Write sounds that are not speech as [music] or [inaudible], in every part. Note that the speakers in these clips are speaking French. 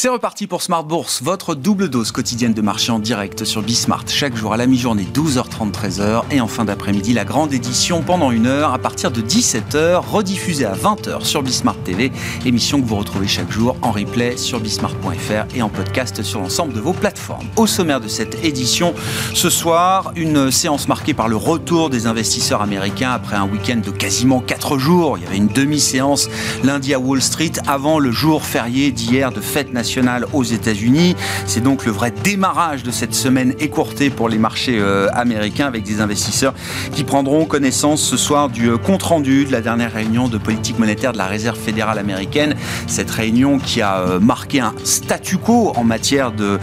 C'est reparti pour Smart Bourse, votre double dose quotidienne de marché en direct sur Bismart. Chaque jour à la mi-journée, 12h30, 13h. Et en fin d'après-midi, la grande édition pendant une heure à partir de 17h, rediffusée à 20h sur Bismart TV. Émission que vous retrouvez chaque jour en replay sur bismart.fr et en podcast sur l'ensemble de vos plateformes. Au sommaire de cette édition, ce soir, une séance marquée par le retour des investisseurs américains après un week-end de quasiment 4 jours. Il y avait une demi-séance lundi à Wall Street avant le jour férié d'hier de fête nationale aux États-Unis. C'est donc le vrai démarrage de cette semaine écourtée pour les marchés euh, américains avec des investisseurs qui prendront connaissance ce soir du euh, compte-rendu de la dernière réunion de politique monétaire de la Réserve fédérale américaine. Cette réunion qui a euh, marqué un statu quo en matière de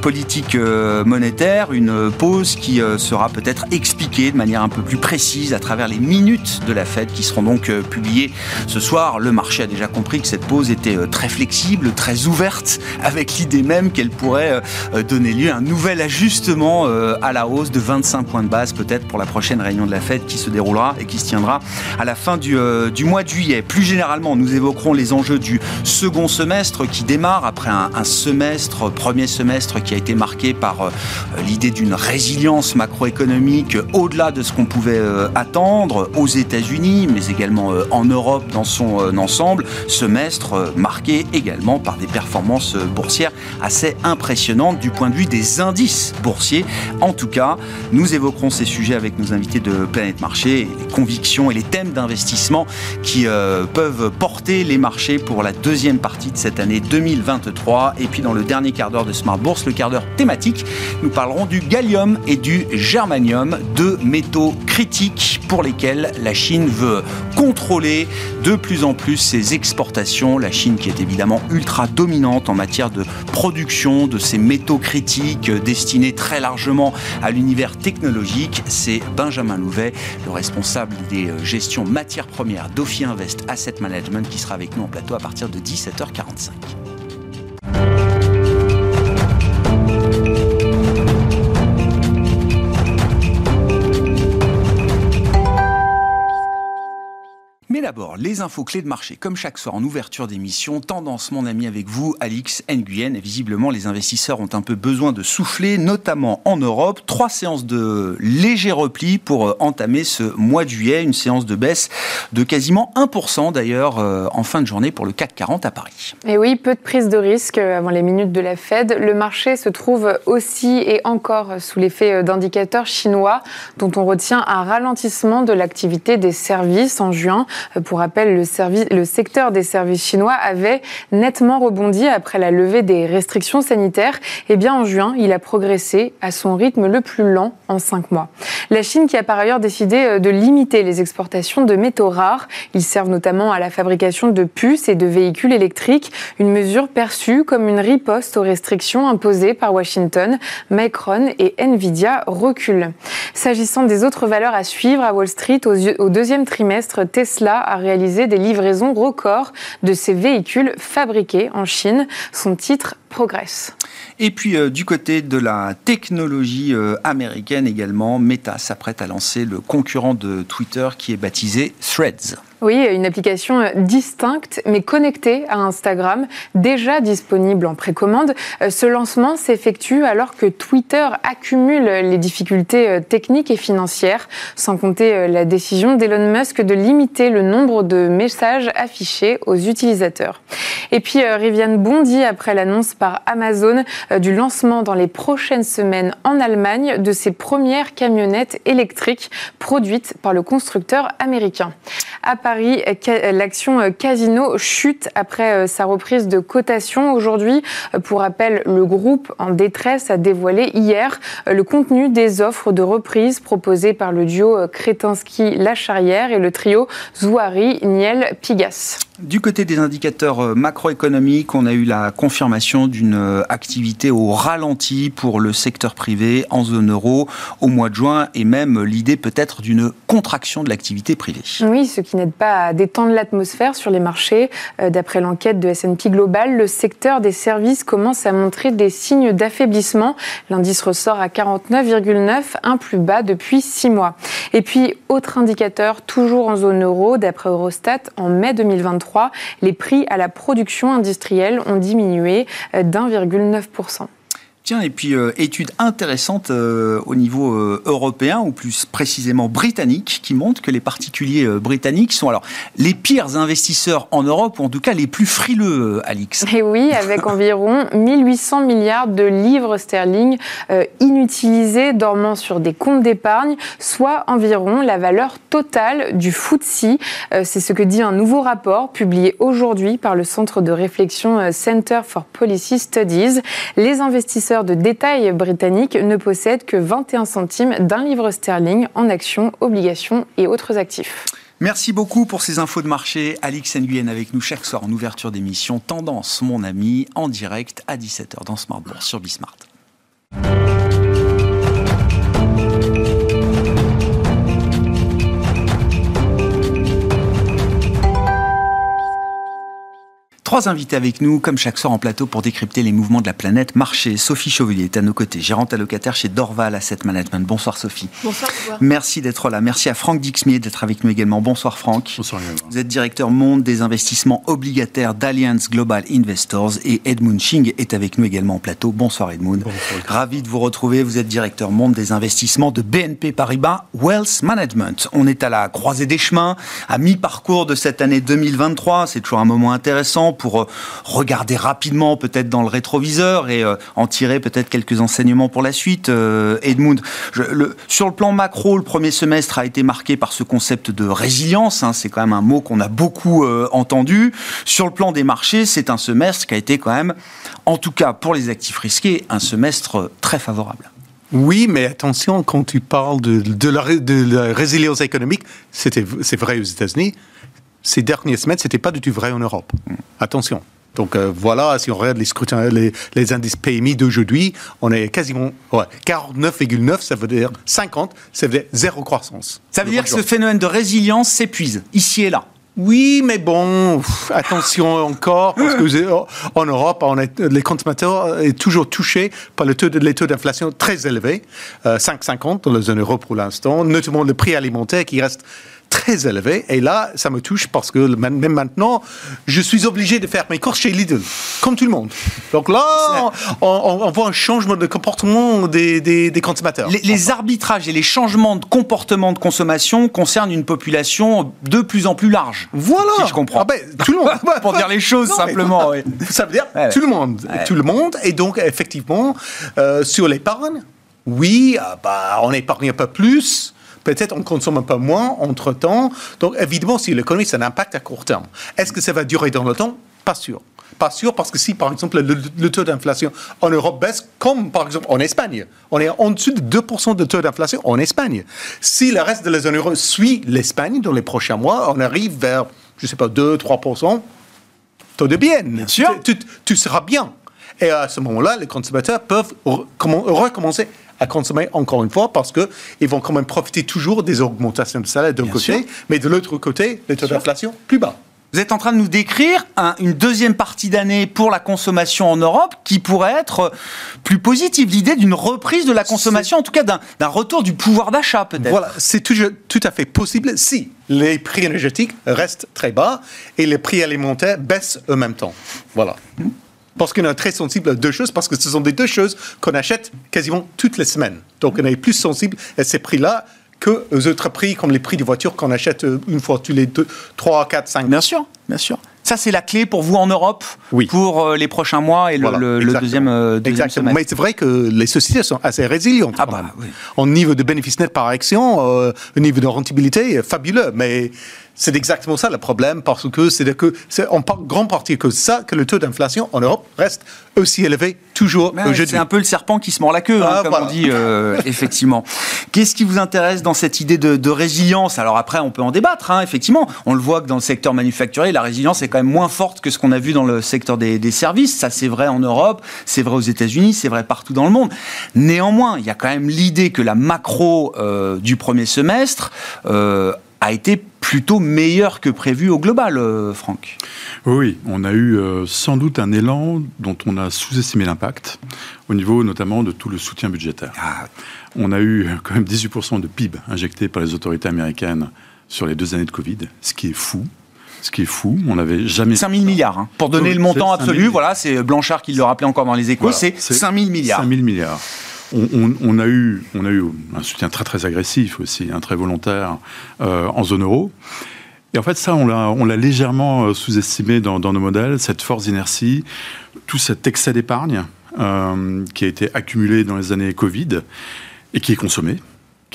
politique monétaire, une pause qui sera peut-être expliquée de manière un peu plus précise à travers les minutes de la Fed qui seront donc publiées ce soir. Le marché a déjà compris que cette pause était très flexible, très ouverte avec l'idée même qu'elle pourrait euh, donner lieu à un nouvel ajustement euh, à la hausse de 25 points de base peut-être pour la prochaine réunion de la Fed qui se déroulera et qui se tiendra à la fin du, euh, du mois de juillet. Plus généralement, nous évoquerons les enjeux du second semestre qui démarre après un, un semestre, premier semestre qui a été marqué par l'idée d'une résilience macroéconomique au-delà de ce qu'on pouvait attendre aux États-Unis, mais également en Europe dans son ensemble. Semestre marqué également par des performances boursière assez impressionnante du point de vue des indices boursiers. En tout cas, nous évoquerons ces sujets avec nos invités de Planète Marché, les convictions et les thèmes d'investissement qui euh, peuvent porter les marchés pour la deuxième partie de cette année 2023. Et puis dans le dernier quart d'heure de Smart Bourse, le quart d'heure thématique, nous parlerons du gallium et du germanium, deux métaux critiques pour lesquels la Chine veut contrôler de plus en plus ses exportations. La Chine qui est évidemment ultra dominante en matière de production de ces métaux critiques destinés très largement à l'univers technologique. C'est Benjamin Louvet, le responsable des gestions matières premières d'Ophi Invest Asset Management, qui sera avec nous en plateau à partir de 17h45. D'abord, les infos clés de marché. Comme chaque soir en ouverture d'émission, tendance mon ami avec vous, Alix Nguyen. Et visiblement, les investisseurs ont un peu besoin de souffler, notamment en Europe. Trois séances de léger repli pour euh, entamer ce mois de juillet. Une séance de baisse de quasiment 1% d'ailleurs euh, en fin de journée pour le CAC 40 à Paris. Et oui, peu de prise de risque avant les minutes de la Fed. Le marché se trouve aussi et encore sous l'effet euh, d'indicateurs chinois dont on retient un ralentissement de l'activité des services en juin pour rappel, le, le secteur des services chinois avait nettement rebondi après la levée des restrictions sanitaires. Et eh bien, en juin, il a progressé à son rythme le plus lent en cinq mois. La Chine qui a par ailleurs décidé euh, de limiter les exportations de métaux rares. Ils servent notamment à la fabrication de puces et de véhicules électriques, une mesure perçue comme une riposte aux restrictions imposées par Washington. Micron et Nvidia reculent. S'agissant des autres valeurs à suivre à Wall Street, au deuxième trimestre, Tesla a réalisé des livraisons records de ses véhicules fabriqués en Chine. Son titre progresse. Et puis euh, du côté de la technologie euh, américaine également, Meta s'apprête à lancer le concurrent de Twitter qui est baptisé Threads. Oui, une application euh, distincte mais connectée à Instagram, déjà disponible en précommande. Euh, ce lancement s'effectue alors que Twitter accumule les difficultés euh, techniques et financières, sans compter la décision d'Elon Musk de limiter le nombre de messages affichés aux utilisateurs. Et puis Rivian bondit après l'annonce par Amazon du lancement dans les prochaines semaines en Allemagne de ses premières camionnettes électriques produites par le constructeur américain. Paris, l'action euh, Casino chute après euh, sa reprise de cotation aujourd'hui. Euh, pour rappel, le groupe en détresse a dévoilé hier le contenu des offres de reprise proposées par le duo Kretinsky-Lacharrière et le trio Zouari-Niel-Pigas. Du côté des indicateurs euh, macroéconomiques, on a eu la confirmation d'une euh, activité au ralenti pour le secteur privé en zone euro au mois de juin et même l'idée peut-être d'une contraction de l'activité privée. Oui, ce qui n'aide pas à détendre l'atmosphère sur les marchés. Euh, d'après l'enquête de S&P Global, le secteur des services commence à montrer des signes d'affaiblissement. L'indice ressort à 49,9, un plus bas depuis six mois. Et puis, autre indicateur, toujours en zone euro, d'après Eurostat, en mai 2023, les prix à la production industrielle ont diminué euh, d'1,9%. Tiens, et puis euh, étude intéressante euh, au niveau euh, européen, ou plus précisément britannique, qui montre que les particuliers britanniques sont alors les pires investisseurs en Europe, ou en tout cas les plus frileux, Alix. [laughs] Et oui, avec [laughs] environ 1800 milliards de livres sterling inutilisés dormant sur des comptes d'épargne, soit environ la valeur totale du FTSE. C'est ce que dit un nouveau rapport publié aujourd'hui par le centre de réflexion Center for Policy Studies. Les investisseurs de détail britannique ne possède que 21 centimes d'un livre sterling en actions, obligations et autres actifs. Merci beaucoup pour ces infos de marché. Alix Nguyen avec nous chaque soir en ouverture d'émission. Tendance, mon ami, en direct à 17h dans Smart sur Bismart. Trois invités avec nous, comme chaque soir en plateau, pour décrypter les mouvements de la planète marché. Sophie Chauvellier est à nos côtés, gérante allocataire chez Dorval Asset Management. Bonsoir Sophie. Bonsoir. Merci d'être là. Merci à Franck Dixmier d'être avec nous également. Bonsoir Franck. Bonsoir. Vous êtes directeur monde des investissements obligataires d'Alliance Global Investors et Edmund Ching est avec nous également en plateau. Bonsoir Edmund. Bonsoir. Ravi de vous retrouver. Vous êtes directeur monde des investissements de BNP Paribas Wealth Management. On est à la croisée des chemins, à mi-parcours de cette année 2023. C'est toujours un moment intéressant pour euh, regarder rapidement peut-être dans le rétroviseur et euh, en tirer peut-être quelques enseignements pour la suite. Euh, Edmund, sur le plan macro, le premier semestre a été marqué par ce concept de résilience. Hein. c'est quand même un mot qu'on a beaucoup entendu. Sur le plan des marchés, c'est un semestre qui a été quand même, en tout cas pour les actifs risqués, un semestre très favorable. Oui, mais attention, quand tu parles de, la, de la, résilience économique, c'est vrai aux États-Unis, ces dernières semaines, c'était pas du tout vrai en Europe. Attention. Donc euh, voilà, si on regarde les scrutins, les, indices PMI d'aujourd'hui, on est quasiment 49,9, ça veut dire 50, ça veut dire zéro croissance. Ça veut dire que ce phénomène de résilience s'épuise ici et là. Oui, mais bon, attention [laughs] encore, parce que en Europe, on est, les consommateurs sont toujours touchés par le taux de, les taux d'inflation très élevés, 5,50 euh, dans la zone euro pour l'instant, notamment le prix alimentaire qui reste très élevé. Et là, ça me touche parce que même maintenant, je suis obligé de faire mes courses chez Lidl, comme tout le monde. Donc là, on, voit un changement de comportement des, des, consommateurs. Les, arbitrages et les changements de comportement de consommation concernent une population de plus en plus large. Voilà. Si je comprends. Ah ben, tout le monde. [laughs] Pour dire les choses simplement. [laughs] Ça veut dire tout le monde. Tout le monde. Et donc, effectivement, euh, sur l'épargne, oui, ah bah, on épargne un peu plus peut-être on consomme un peu moins entre-temps. Donc évidemment, si l'économie, ça a un impact à court terme. Est-ce que ça va durer dans le temps? Pas sûr. Pas sûr parce que si, par exemple, le, taux d'inflation en Europe baisse, comme par exemple en Espagne, on est en dessous de 2% de taux d'inflation en Espagne. Si le reste de la zone euro suit l'Espagne dans les prochains mois, on arrive vers, je ne sais pas, 2-3%, taux de bien. Bien sûr. Tu, tu seras bien. Et à ce moment-là, les consommateurs peuvent recommencer à consommer encore une fois parce qu'ils vont quand même profiter toujours des augmentations de salaire d'un côté, mais de l'autre côté, les taux d'inflation plus bas. Vous êtes en train de nous décrire une deuxième partie d'année pour la consommation en Europe qui pourrait être plus positive. L'idée d'une reprise de la consommation, en tout cas d'un retour du pouvoir d'achat peut-être. Voilà, c'est tout, tout à fait possible si les prix énergétiques restent très bas et les prix alimentaires baissent en même temps. Voilà. Hmm parce qu'on est très sensible à deux choses, parce que ce sont des deux choses qu'on achète quasiment toutes les semaines. Donc on est plus sensible à ces prix-là que aux autres prix, comme les prix des voitures qu'on achète euh, une fois tous les deux, trois, quatre, cinq. Bien sûr, bien sûr. Ça, c'est la clé pour vous en Europe oui. pour euh, les prochains mois et le, deuxième, euh, deuxième exactement. Mais c'est vrai que les sociétés sont assez résilientes. Ah bah, oui. Au niveau de bénéfice net par action, au niveau de rentabilité, fabuleux. Mais c'est exactement ça le problème, parce que c'est que c'est en grande partie que ça que le taux d'inflation en Europe reste aussi élevé toujours aujourd'hui. C'est un peu le serpent qui se mord la queue, hein, ah, comme on dit euh, effectivement. Qu'est-ce qui vous intéresse dans cette idée de, résilience? Alors après, on peut en débattre. Hein, effectivement, on le voit que dans le secteur manufacturier, la résilience est quand même moins forte que ce qu'on a vu dans le secteur des, services. Ça, c'est vrai en Europe, c'est vrai aux États-Unis, c'est vrai partout dans le monde. Néanmoins, il y a quand même l'idée que la macro euh, du premier semestre euh, a été plutôt meilleur que prévu au global, euh, Franck. Oui, on a eu euh, sans doute un élan dont on a sous-estimé l'impact, au niveau notamment de tout le soutien budgétaire. Ah. On a eu quand même 18% de PIB injecté par les autorités américaines sur les deux années de Covid, ce qui est fou. Ce qui est fou, on n'avait jamais. 5 000 milliards. Hein. Pour donner le montant absolu, voilà, c'est Blanchard qui le rappelait encore dans les échos, c'est 5 000 milliards. 5 000 milliards. On, a eu, on a eu un soutien très très agressif aussi, un très volontaire euh, en zone euro. Et en fait, ça, on l'a légèrement euh, sous-estimé dans, nos modèles, cette force d'inertie, tout cet excès d'épargne euh, qui a été accumulé dans les années Covid et qui est consommé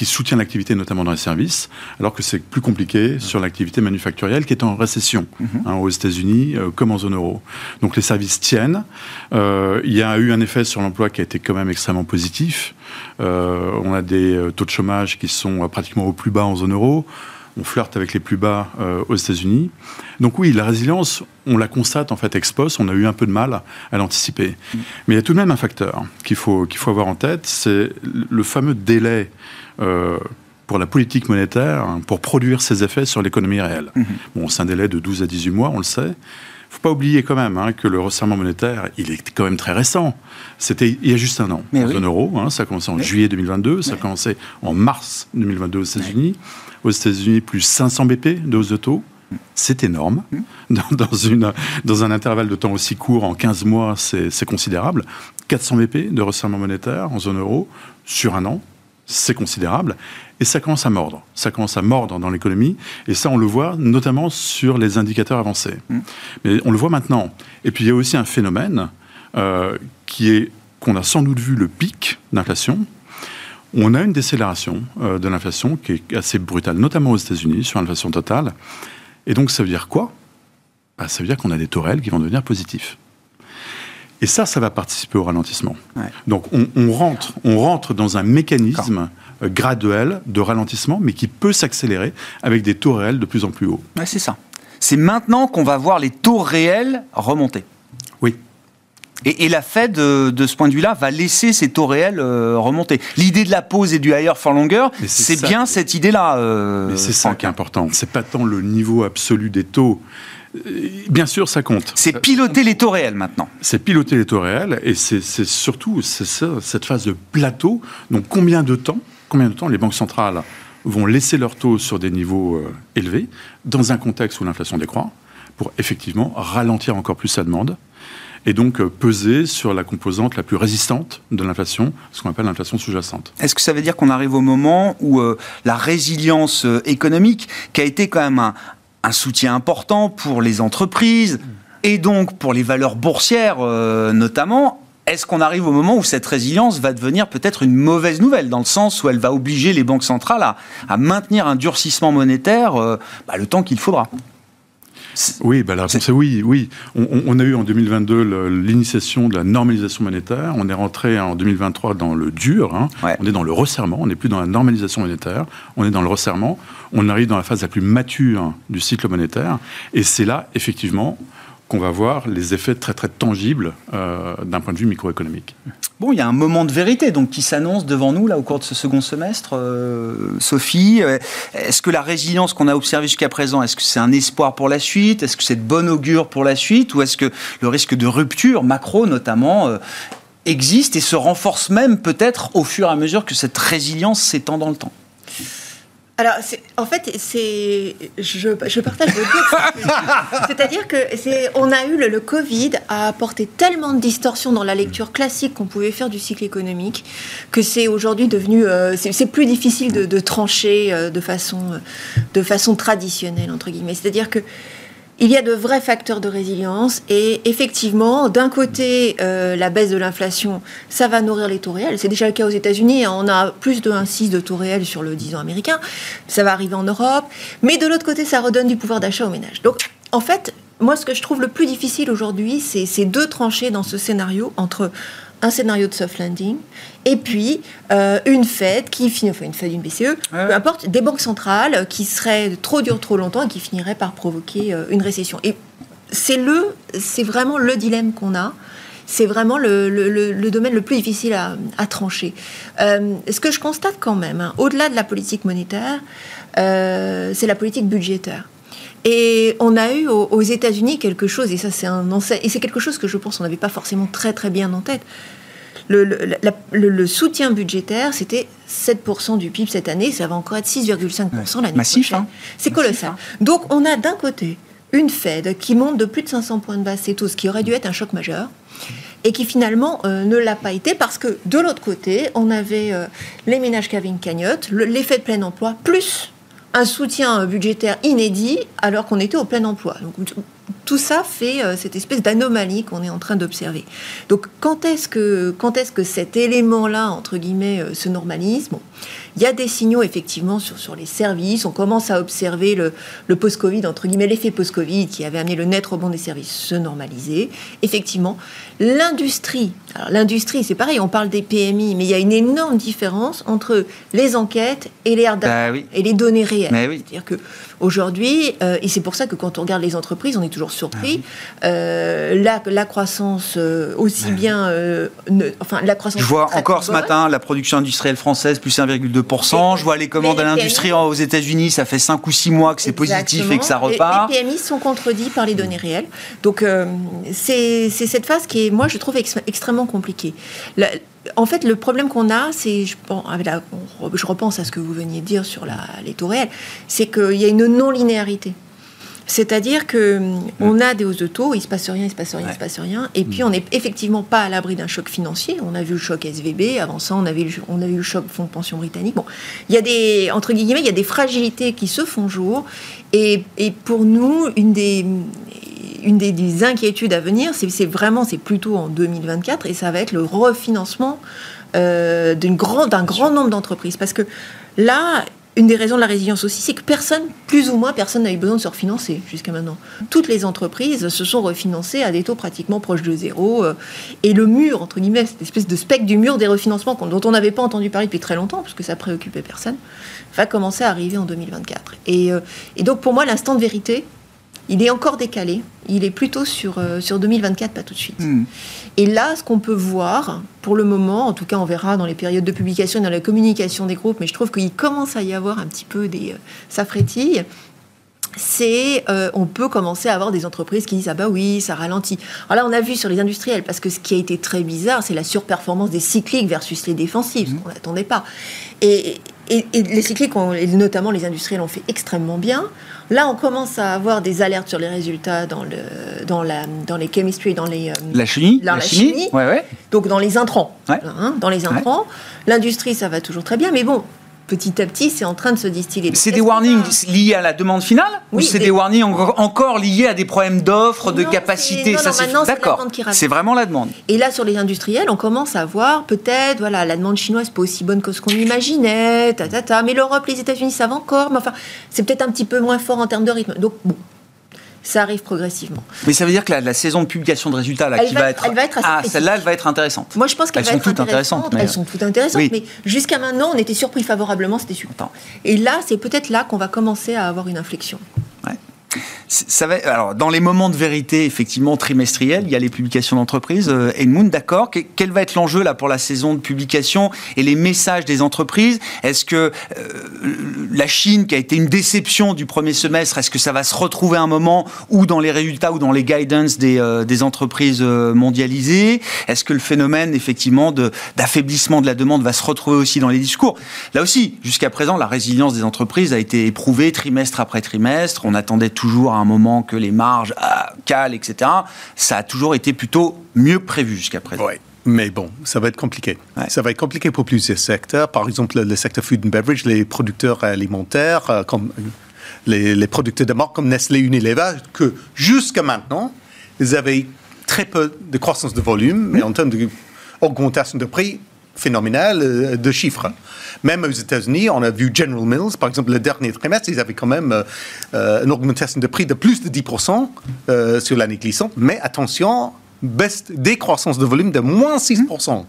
qui soutient l'activité notamment dans les services, alors que c'est plus compliqué sur l'activité manufacturielle qui est en récession mhm. hein, aux États-Unis euh, comme en zone euro. Donc les services tiennent. Euh, il y a eu un effet sur l'emploi qui a été quand même extrêmement positif. Euh, on a des taux de chômage qui sont pratiquement au plus bas en zone euro. On flirte avec les plus bas aux États-Unis. Donc oui, la résilience, on la constate en fait ex post. On a eu un peu de mal à l'anticiper. Mais il y a tout de même un facteur qu'il faut, qu'il faut avoir en tête, c'est le fameux délai euh, pour la politique monétaire, hein, pour produire ses effets sur l'économie réelle. Mhm. Bon, c'est un délai de 12 à 18 mois, on le sait. Il ne faut pas oublier quand même hein, que le resserrement monétaire, il est quand même très récent. C'était il y a juste un an, en zone euro. Hein, ça a commencé en juillet 2022, ça a commencé en mars 2022 aux États-Unis. Aux États-Unis, plus 500 BP de hausse de taux. C'est énorme. Mhm. Dans, une, dans un intervalle de temps aussi court, en 15 mois, c'est considérable. 400 BP de resserrement monétaire en zone euro sur un an c'est considérable. Et ça commence à mordre. Ça commence à mordre dans l'économie. Et ça, on le voit notamment sur les indicateurs avancés. Mm. Mais on le voit maintenant. Et puis, il y a aussi un phénomène euh, qui est qu'on a sans doute vu le pic d'inflation. On a une décélération euh, de l'inflation qui est assez brutale, notamment aux États-Unis, sur l'inflation totale. Et donc, ça veut dire quoi? Bah, Ça veut dire qu'on a des taux réels qui vont devenir positifs. Et ça, ça va participer au ralentissement. Donc on, rentre, on rentre dans un mécanisme euh, graduel de ralentissement, mais qui peut s'accélérer avec des taux réels de plus en plus hauts. c'est ça. C'est maintenant qu'on va voir les taux réels remonter. Et, la Fed, de, ce point de vue-là, va laisser ces taux réels euh, remonter. L'idée de la pause et du higher for longer, c'est bien cette idée-là. Euh, mais c'est ça qui est important. C'est pas tant le niveau absolu des taux, Bien sûr, ça compte. C'est piloter les taux réels maintenant. C'est piloter les taux réels et c'est surtout cette phase de plateau. Donc combien de temps, combien de temps les banques centrales vont laisser leurs taux sur des niveaux euh, élevés dans un contexte où l'inflation décroît pour effectivement ralentir encore plus sa demande et donc euh, peser sur la composante la plus résistante de l'inflation, ce qu'on appelle l'inflation sous-jacente. Est-ce que ça veut dire qu'on arrive au moment où euh, la résilience économique, qui a été quand même un, un soutien important pour les entreprises et donc pour les valeurs boursières euh, notamment. Est-ce qu'on arrive au moment où cette résilience va devenir peut-être une mauvaise nouvelle, dans le sens où elle va obliger les banques centrales à, maintenir un durcissement monétaire euh, bah, le temps qu'il faudra? Oui, bah la réponse est oui. oui. On, a eu en 2022 l'initiation de la normalisation monétaire. On est rentré en 2023 dans le dur. Hein. On est dans le resserrement. On n'est plus dans la normalisation monétaire. On est dans le resserrement. On arrive dans la phase la plus mature du cycle monétaire. Et c'est là, effectivement, qu'on va voir les effets très très tangibles euh, d'un point de vue microéconomique. Bon, il y a un moment de vérité donc qui s'annonce devant nous là au cours de ce second semestre. Euh, Sophie, euh, est-ce que la résilience qu'on a observée jusqu'à présent, est-ce que c'est un espoir pour la suite? Est-ce que c'est de bon augure pour la suite? Ou est-ce que le risque de rupture macro notamment existe et se renforce même peut-être au fur et à mesure que cette résilience s'étend dans le temps? Alors, en fait, c'est, je, je partage votre [laughs] C'est-à-dire que c'est, on a eu le, Covid a apporté tellement de distorsions dans la lecture classique qu'on pouvait faire du cycle économique que c'est aujourd'hui devenu, euh, c'est, plus difficile de, trancher euh, de façon, de façon traditionnelle entre guillemets. C'est-à-dire que il y a de vrais facteurs de résilience et effectivement, d'un côté, euh, la baisse de l'inflation, ça va nourrir les taux réels. C'est déjà le cas aux États-Unis. Hein. On a plus de 1,6 de taux réels sur le 10 ans américain. Ça va arriver en Europe. Mais de l'autre côté, ça redonne du pouvoir d'achat aux ménages. Donc, en fait, moi, ce que je trouve le plus difficile aujourd'hui, c'est ces deux tranchées dans ce scénario entre un scénario de soft landing, et puis euh, une Fed qui finit, enfin une Fed, une BCE, peu importe, des banques centrales qui seraient trop dures trop longtemps et qui finiraient par provoquer euh, une récession. Et c'est le, c'est vraiment le dilemme qu'on a. c'est vraiment le, domaine le plus difficile à, trancher. Euh, ce que je constate quand même, hein, au-delà de la politique monétaire, c'est la politique budgétaire. Et on a eu aux, États-Unis quelque chose, et ça c'est un et c'est quelque chose que je pense on n'avait pas forcément très très bien en tête. Le, soutien budgétaire, c'était 7% du PIB cette année, ça va encore être 6,5% l'année prochaine. Hein. C'est colossal. Hein. Donc on a d'un côté une Fed qui monte de plus de 500 points de base, c'est tout, ce qui aurait dû être un choc majeur, et qui finalement euh, ne l'a pas été parce que de l'autre côté, on avait euh, les ménages qui avaient une cagnotte, l'effet de plein emploi, plus un soutien budgétaire inédit alors qu'on était au plein emploi. Tout ça fait euh, cette espèce d'anomalie qu'on est en train d'observer. Donc quand est-ce que, quand est-ce que cet élément-là, entre guillemets, se normalise? Il y a des signaux effectivement sur, sur les services. On commence à observer le, le post-Covid, entre guillemets, l'effet post-Covid qui avait amené le net rebond des services se normaliser. Effectivement, l'industrie, alors l'industrie c'est pareil, on parle des PMI, mais il y a une énorme différence entre les enquêtes et les, bah et les données réelles. C'est-à-dire que aujourd'hui, euh, et c'est pour ça que quand on regarde les entreprises, on est toujours surpris, ah euh, la, la, croissance euh, aussi ah bien, enfin la croissance. Je vois encore ce matin la production industrielle française plus 1,2% je vois les commandes à l'industrie aux États-Unis, ça fait 5 ou 6 mois que c'est positif et que ça repart. Les, PMI sont contredits par les données réelles. Donc, c'est cette phase qui est, moi, je trouve extrêmement compliquée. En fait, le problème qu'on a, c'est, je, je, repense à ce que vous veniez de dire sur la, les taux réels, c'est qu'il y a une non-linéarité. C'est-à-dire que hum, on a des hausses de taux, il se passe rien, il se passe rien, il se passe rien, et puis mm. on n'est effectivement pas à l'abri d'un choc financier. On a vu le choc SVB, avant ça on, avait on a eu le choc fonds de pension britannique. Bon, il y a des entre guillemets, il y a des fragilités qui se font jour, et, pour nous une des une des, inquiétudes à venir, c'est vraiment, c'est plutôt en 2024, et ça va être le refinancement euh, d'un grand, nombre d'entreprises. Parce que là, une des raisons de la résilience aussi, c'est que personne, plus ou moins, personne n'a eu besoin de se refinancer jusqu'à maintenant. Toutes les entreprises se sont refinancées à des taux pratiquement proches de zéro. Euh, et le mur, entre guillemets, cette espèce de spectre du mur des refinancements dont on n'avait pas entendu parler depuis très longtemps, parce que ça préoccupait personne, va commencer à arriver en 2024. Et, euh, et donc pour moi, l'instant de vérité, il est encore décalé. Il est plutôt sur, euh, sur 2024, pas tout de suite. Et là, ce qu'on peut voir, pour le moment, en tout cas, on verra dans les périodes de publication et dans la communication des groupes, mais je trouve qu'il commence à y avoir un petit peu des. Euh, c'est euh, on peut commencer à avoir des entreprises qui disent ah bah oui ça ralentit. Alors là on a vu sur les industriels parce que ce qui a été très bizarre c'est la surperformance des cycliques versus les défensifs, ce hmm. qu'on n'attendait pas. Et, et, les cycliques, notamment les industriels, ont fait extrêmement bien. Là, on commence à avoir des alertes sur les résultats dans, le, dans, la, dans les chemistry, dans les... Euh, la chimie la, chimie, Ouais, ouais. Donc dans les intrants. Hein, dans les intrants. L'industrie, ça va toujours très bien. Mais bon, petit à petit, c'est en train de se distiller. C'est des warnings liés à la demande finale Ou c'est des... warnings encore liés à des problèmes d'offres, de capacité? ça, D'accord, c'est vraiment la demande. Et là, sur les industriels, on commence à voir peut-être, voilà, la demande chinoise pas aussi bonne que ce qu'on imaginait, ta, ta, ta, mais l'Europe, les États-Unis, ça va encore, mais enfin, c'est peut-être un petit peu moins fort en termes de rythme. Donc, bon, ça arrive progressivement. Mais ça veut dire que la, saison de publication de résultats là, qui va, être, elle va être ah celle-là, elle va être intéressante. Moi, je pense qu'elles sont toutes intéressantes. Elles sont toutes intéressantes, mais jusqu'à maintenant, on était surpris favorablement, c'était super. Et là, c'est peut-être là qu'on va commencer à avoir une inflexion. Ça va, alors, dans les moments de vérité, effectivement, trimestriels, il y a les publications d'entreprises. Euh, Edmund, d'accord. Quel va être l'enjeu là pour la saison de publication et les messages des entreprises? Est-ce que euh, la Chine, qui a été une déception du premier semestre, est-ce que ça va se retrouver un moment ou dans les résultats ou dans les guidance des, euh, des entreprises mondialisées? Est-ce que le phénomène, effectivement, d'affaiblissement de, de la demande va se retrouver aussi dans les discours? Là aussi, jusqu'à présent, la résilience des entreprises a été éprouvée trimestre après trimestre. On attendait toujours un moment que les marges ah, calent, etc. Ça a toujours été plutôt mieux prévu jusqu'à présent. Oui. Mais bon, ça va être compliqué. Ça va être compliqué pour plusieurs secteurs. Par exemple, le, secteur food and beverage, les producteurs alimentaires, euh, comme les, producteurs de marque comme Nestlé Unilever, que jusqu'à maintenant, ils avaient très peu de croissance de volume, mais en termes d'augmentation de prix, phénoménal euh, de chiffres. Même aux États-Unis, on a vu General Mills, par exemple, le dernier trimestre, ils avaient quand même euh, euh, une augmentation de prix de plus de 10% sur l'année glissante. Mais attention, baisse décroissance de volume de moins 6%.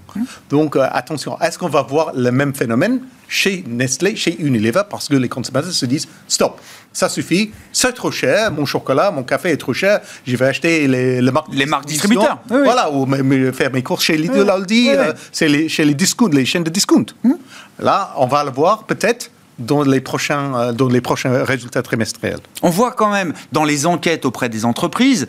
Donc euh, attention, est-ce qu'on va voir le même phénomène chez Nestlé, chez Unilever, parce que les consommateurs se disent stop, ça suffit, c'est trop cher, mon chocolat, mon café est trop cher, je vais acheter les, marques, les marques distributeurs. Voilà, ou faire mes courses chez Lidl, Aldi, euh, les, chez les discounts, les chaînes de discount. Hmm. Là, on va le voir peut-être dans les prochains, euh, dans les prochains résultats trimestriels. On voit quand même dans les enquêtes auprès des entreprises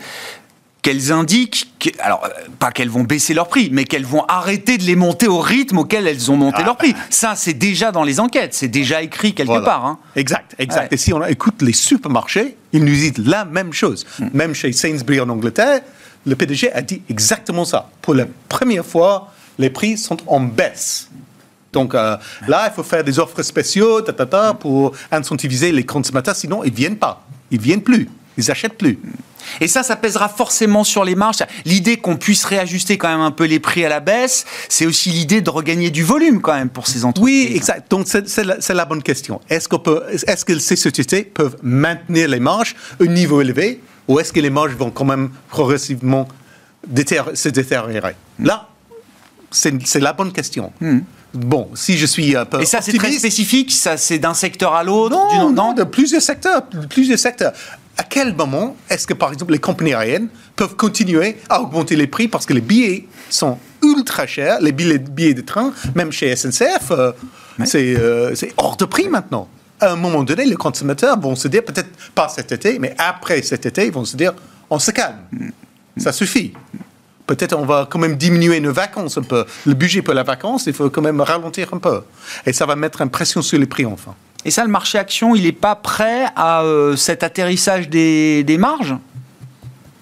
qu'elles indiquent, alors euh, pas qu'elles vont baisser leur prix, mais qu'elles vont arrêter de les monter au rythme auquel elles ont monté ah. leur prix. Ça, c'est déjà dans les enquêtes, c'est déjà écrit quelque part. Hein. Exact, exact. Et si on écoute les supermarchés, ils nous disent la même chose. Hmm. Même chez Sainsbury en Angleterre, le PDG a dit exactement ça. Pour la première fois, les prix sont en baisse. Donc euh, là, il faut faire des offres spéciaux pour incentiviser les consommateurs, sinon ils ne viennent pas. Ils ne viennent plus. Ils n'achètent plus. Et ça, ça pèsera forcément sur les marges. L'idée qu'on puisse réajuster quand même un peu les prix à la baisse, c'est aussi l'idée de regagner du volume quand même pour ces entreprises. Oui, exact. Donc c'est la, bonne question. Est-ce est que ces sociétés peuvent maintenir les marges au niveau élevé ou est-ce que les marges vont quand même progressivement se détériorer? Là, c'est la bonne question. Hmm. Bon, si je suis un peu Et ça, c'est très spécifique Ça, c'est d'un secteur à l'autre non, non, de plusieurs secteurs. De plusieurs secteurs à quel moment est-ce que, par exemple, les compagnies aériennes peuvent continuer à augmenter les prix parce que les billets sont ultra chers, les billets, billets de train, même chez SNCF, euh, euh, c'est hors de prix maintenant. À un moment donné, les consommateurs vont se dire, peut-être pas cet été, mais après cet été, ils vont se dire, on se calme, ça suffit. Peut-être on va quand même diminuer nos vacances un peu. Le budget pour la vacance, il faut quand même ralentir un peu. Et ça va mettre une pression sur les prix enfin. Et ça, le marché action, il n'est pas prêt à euh, cet atterrissage des, des marges?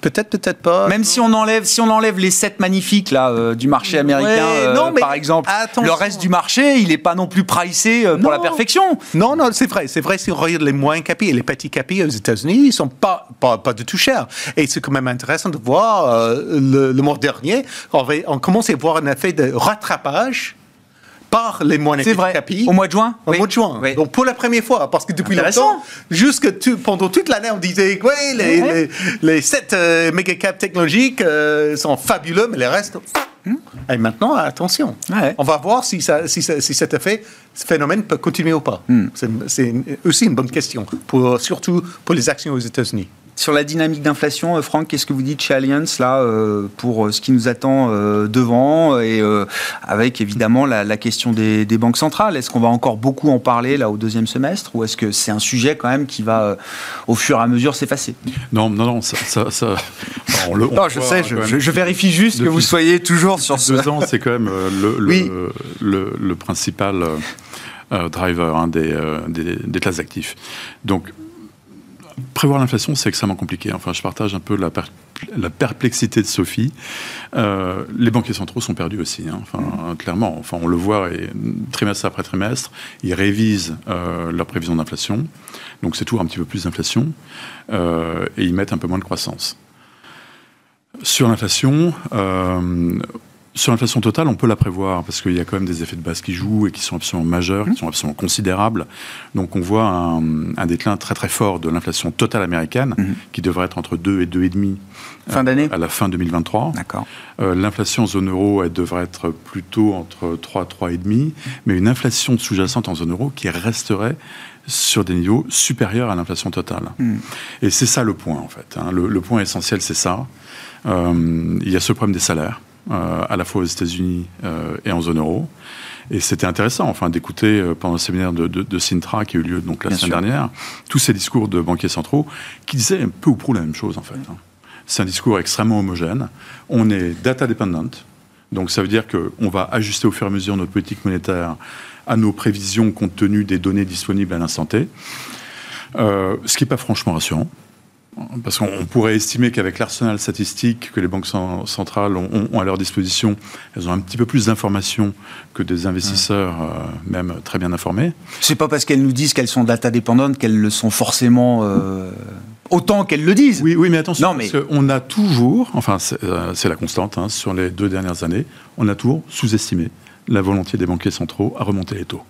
Peut-être, peut-être pas. Même si on enlève, si on enlève les sept magnifiques là euh, du marché américain, euh, par exemple, le reste du marché, il n'est pas non plus pricé pour la perfection. Non, non, c'est vrai, c'est vrai. Si on regarde les moyens capis et les petits capis aux États-Unis, ils sont pas, pas, pas du tout chers. Et c'est quand même intéressant de voir le, le mois dernier, on, on commence à voir un effet de rattrapage par les moines C'est vrai. Au mois de juin Au mois de juin. Donc pour la première fois, parce que depuis longtemps, jusque pendant toute l'année, on disait oui, les, les, les, sept euh, technologiques euh, sont fabuleux, mais les restent. Hmm. Et maintenant, attention. On va voir si, ça, si, si, cet effet, ce phénomène peut continuer ou pas. Hmm. C'est aussi une bonne question, pour, surtout pour les actions aux États-Unis. Sur la dynamique d'inflation, euh, Franck, qu'est-ce que vous dites chez Allianz là euh, pour euh, ce qui nous attend devant et avec évidemment la, question des, banques centrales? Est-ce qu'on va encore beaucoup en parler là au deuxième semestre ou est-ce que c'est un sujet quand même qui va au fur et à mesure s'effacer? Non, non, non, ça, ça, non, je sais, je, vérifie juste que vous soyez toujours sur ce. Deux ans, c'est quand même le, le, le, principal driver hein, des, des, des classes d'actifs. Donc prévoir l'inflation, c'est extrêmement compliqué. Enfin, je partage un peu la, perplexité de Sophie. Euh, les banquiers centraux sont perdus aussi. Hein. Enfin, clairement, enfin, on le voit trimestre après trimestre, ils révisent euh, leur prévision d'inflation. Donc, c'est toujours un petit peu plus d'inflation. Euh, et ils mettent un peu moins de croissance. Sur l'inflation, sur l'inflation totale, on peut la prévoir parce qu'il y a quand même des effets de base qui jouent et qui sont absolument majeurs, qui sont absolument considérables. Donc on voit un, déclin très très fort de l'inflation totale américaine mhm. qui devrait être entre 2 et 2,5 fin d'année à la fin 2023. D'accord. Euh, l'inflation en zone euro, elle devrait être plutôt entre 3 et 3,5, mais une inflation sous-jacente en zone euro qui resterait sur des niveaux supérieurs à l'inflation totale. Mhm. Et c'est ça le point en fait. Hein. Le, point essentiel, c'est ça. Euh, il y a ce problème des salaires. Euh, à la fois aux États-Unis euh, et en zone euro. Et c'était intéressant, enfin, d'écouter euh, pendant le séminaire de, de, Sintra qui a eu lieu donc la semaine dernière, tous ces discours de banquiers centraux qui disaient un peu ou prou la même chose en fait. Hein. C'est un discours extrêmement homogène. On est data dependent, donc ça veut dire qu'on va ajuster au fur et à mesure notre politique monétaire à nos prévisions compte tenu des données disponibles à l'instant T. ce qui n'est pas franchement rassurant. Parce qu'on pourrait estimer qu'avec l'arsenal statistique que les banques centrales ont, à leur disposition, elles ont un petit peu plus d'informations que des investisseurs, euh, même très bien informés. C'est pas parce qu'elles nous disent qu'elles sont data dépendantes qu'elles le sont forcément euh, autant qu'elles le disent. Oui, oui, mais attention, mais... parce on a toujours, enfin c'est euh, la constante hein, sur les deux dernières années, on a toujours sous-estimé la volonté des banquiers centraux à remonter les taux.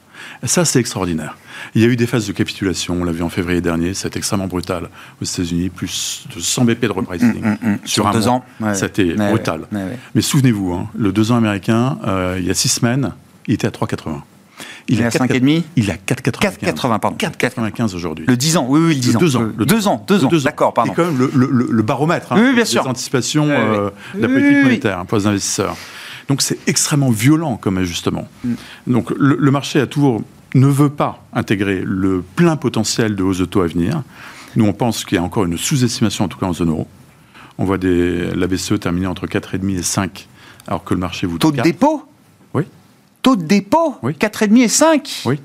Ça, c'est extraordinaire. Il y a eu des phases de capitulation, on l'a vu en février dernier, c'est extrêmement brutal aux États-Unis, plus de 100 BP de repricing Mm, mm, mm. sur, un deux mois. ans. Ouais, C'était ouais. brutal. Ouais. Mais souvenez-vous, hein, le 2 ans américain, euh, il y a 6 semaines, il était à 3,80. Il est à 5,5 Il est à 4,95. 4,80, pardon. 4,95 aujourd'hui. Le 10 ans, oui, oui, le 10 Le ans. deux ans. Le 2 ans, 2 ans, Le d'accord, pardon. C'est quand même le, le- le- le baromètre hein, Oui, oui, bien des sûr. anticipations euh, de la politique monétaire hein, pour les investisseurs. Donc c'est extrêmement violent comme ajustement. Mm. Donc le, le marché a toujours ne veut pas intégrer le plein potentiel de hausse de taux à venir. Nous, on pense qu'il y a encore une sous-estimation, en tout cas en zone euro. On voit des, la BCE terminer entre 4,5 et 5, alors que le marché vous dit Taux de 4. dépôt? Oui. Taux de dépôt? Oui. 4,5 et 5 Oui.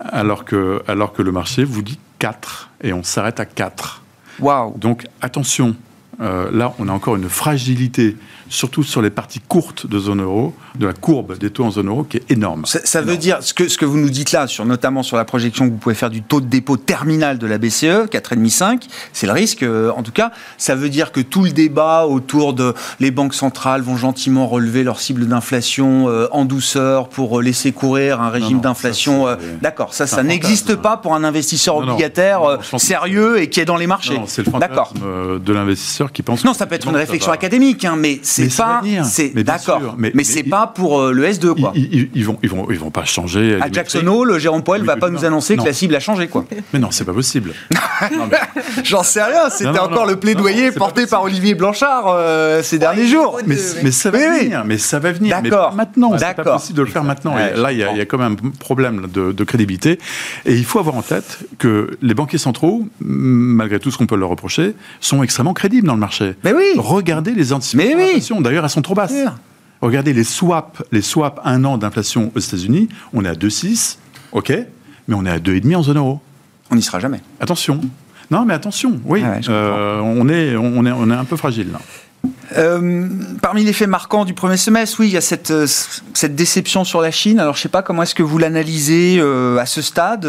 Alors que, alors que le marché vous dit 4 et on s'arrête à 4. Waouh Donc attention, euh, là on a encore une fragilité, surtout sur les parties courtes de zone euro, de la courbe des taux en zone euro qui est énorme. Ça, ça veut dire, ce que, ce que vous nous dites là, sur, notamment sur la projection que vous pouvez faire du taux de dépôt terminal de la BCE, 4,5-5, c'est le risque, euh, en tout cas. Ça veut dire que tout le débat autour de les banques centrales vont gentiment relever leur cible d'inflation euh, en douceur pour euh, laisser courir un régime d'inflation. euh, D'accord, ça, ça n'existe pas pour un investisseur Non, obligataire non, sérieux et qui est dans les marchés. C'est le fantasme de l'investisseur qui pense. Non, ça peut être une réflexion va. académique, hein, mais c'est pas. C'est d'accord. Mais, mais- c'est pas pour euh, le S2 quoi. Ils, ils- ils vont, ils vont, ils vont pas changer. À Jackson. Hole, Jérôme Poel Oui, va pas non. nous annoncer Non. que la cible a changé quoi. [laughs] Mais non, c'est pas possible. [laughs] Non, mais- [laughs] J'en sais rien, c'était encore non. le plaidoyer porté par Olivier Blanchard euh, ces derniers jours. Mais, mais ça va Oui, oui. venir, mais ça va venir. Mais D'accord. maintenant, c'est pas D'accord. possible de le faire maintenant. Là, il y, a, il y a quand même un problème de, de crédibilité. Et il faut avoir en tête que les banquiers centraux, malgré tout ce qu'on peut leur reprocher, sont extrêmement crédibles dans le marché. Mais oui. Regardez les anticipations Mais oui. D'ailleurs, elles sont trop basses. Regardez les swaps, les swaps un an d'inflation aux États-Unis. On est à 2,6, ok, mais on est à 2,5 en zone euro. On n'y sera jamais. Attention. Non, mais attention, oui, Ah ouais, euh, on, est, on, est, on est un peu fragile là. Euh, parmi les faits marquants du premier semestre, oui, il y a cette, euh, déception sur la Chine. Alors, je ne sais pas comment est-ce que vous l'analysez euh, à ce stade,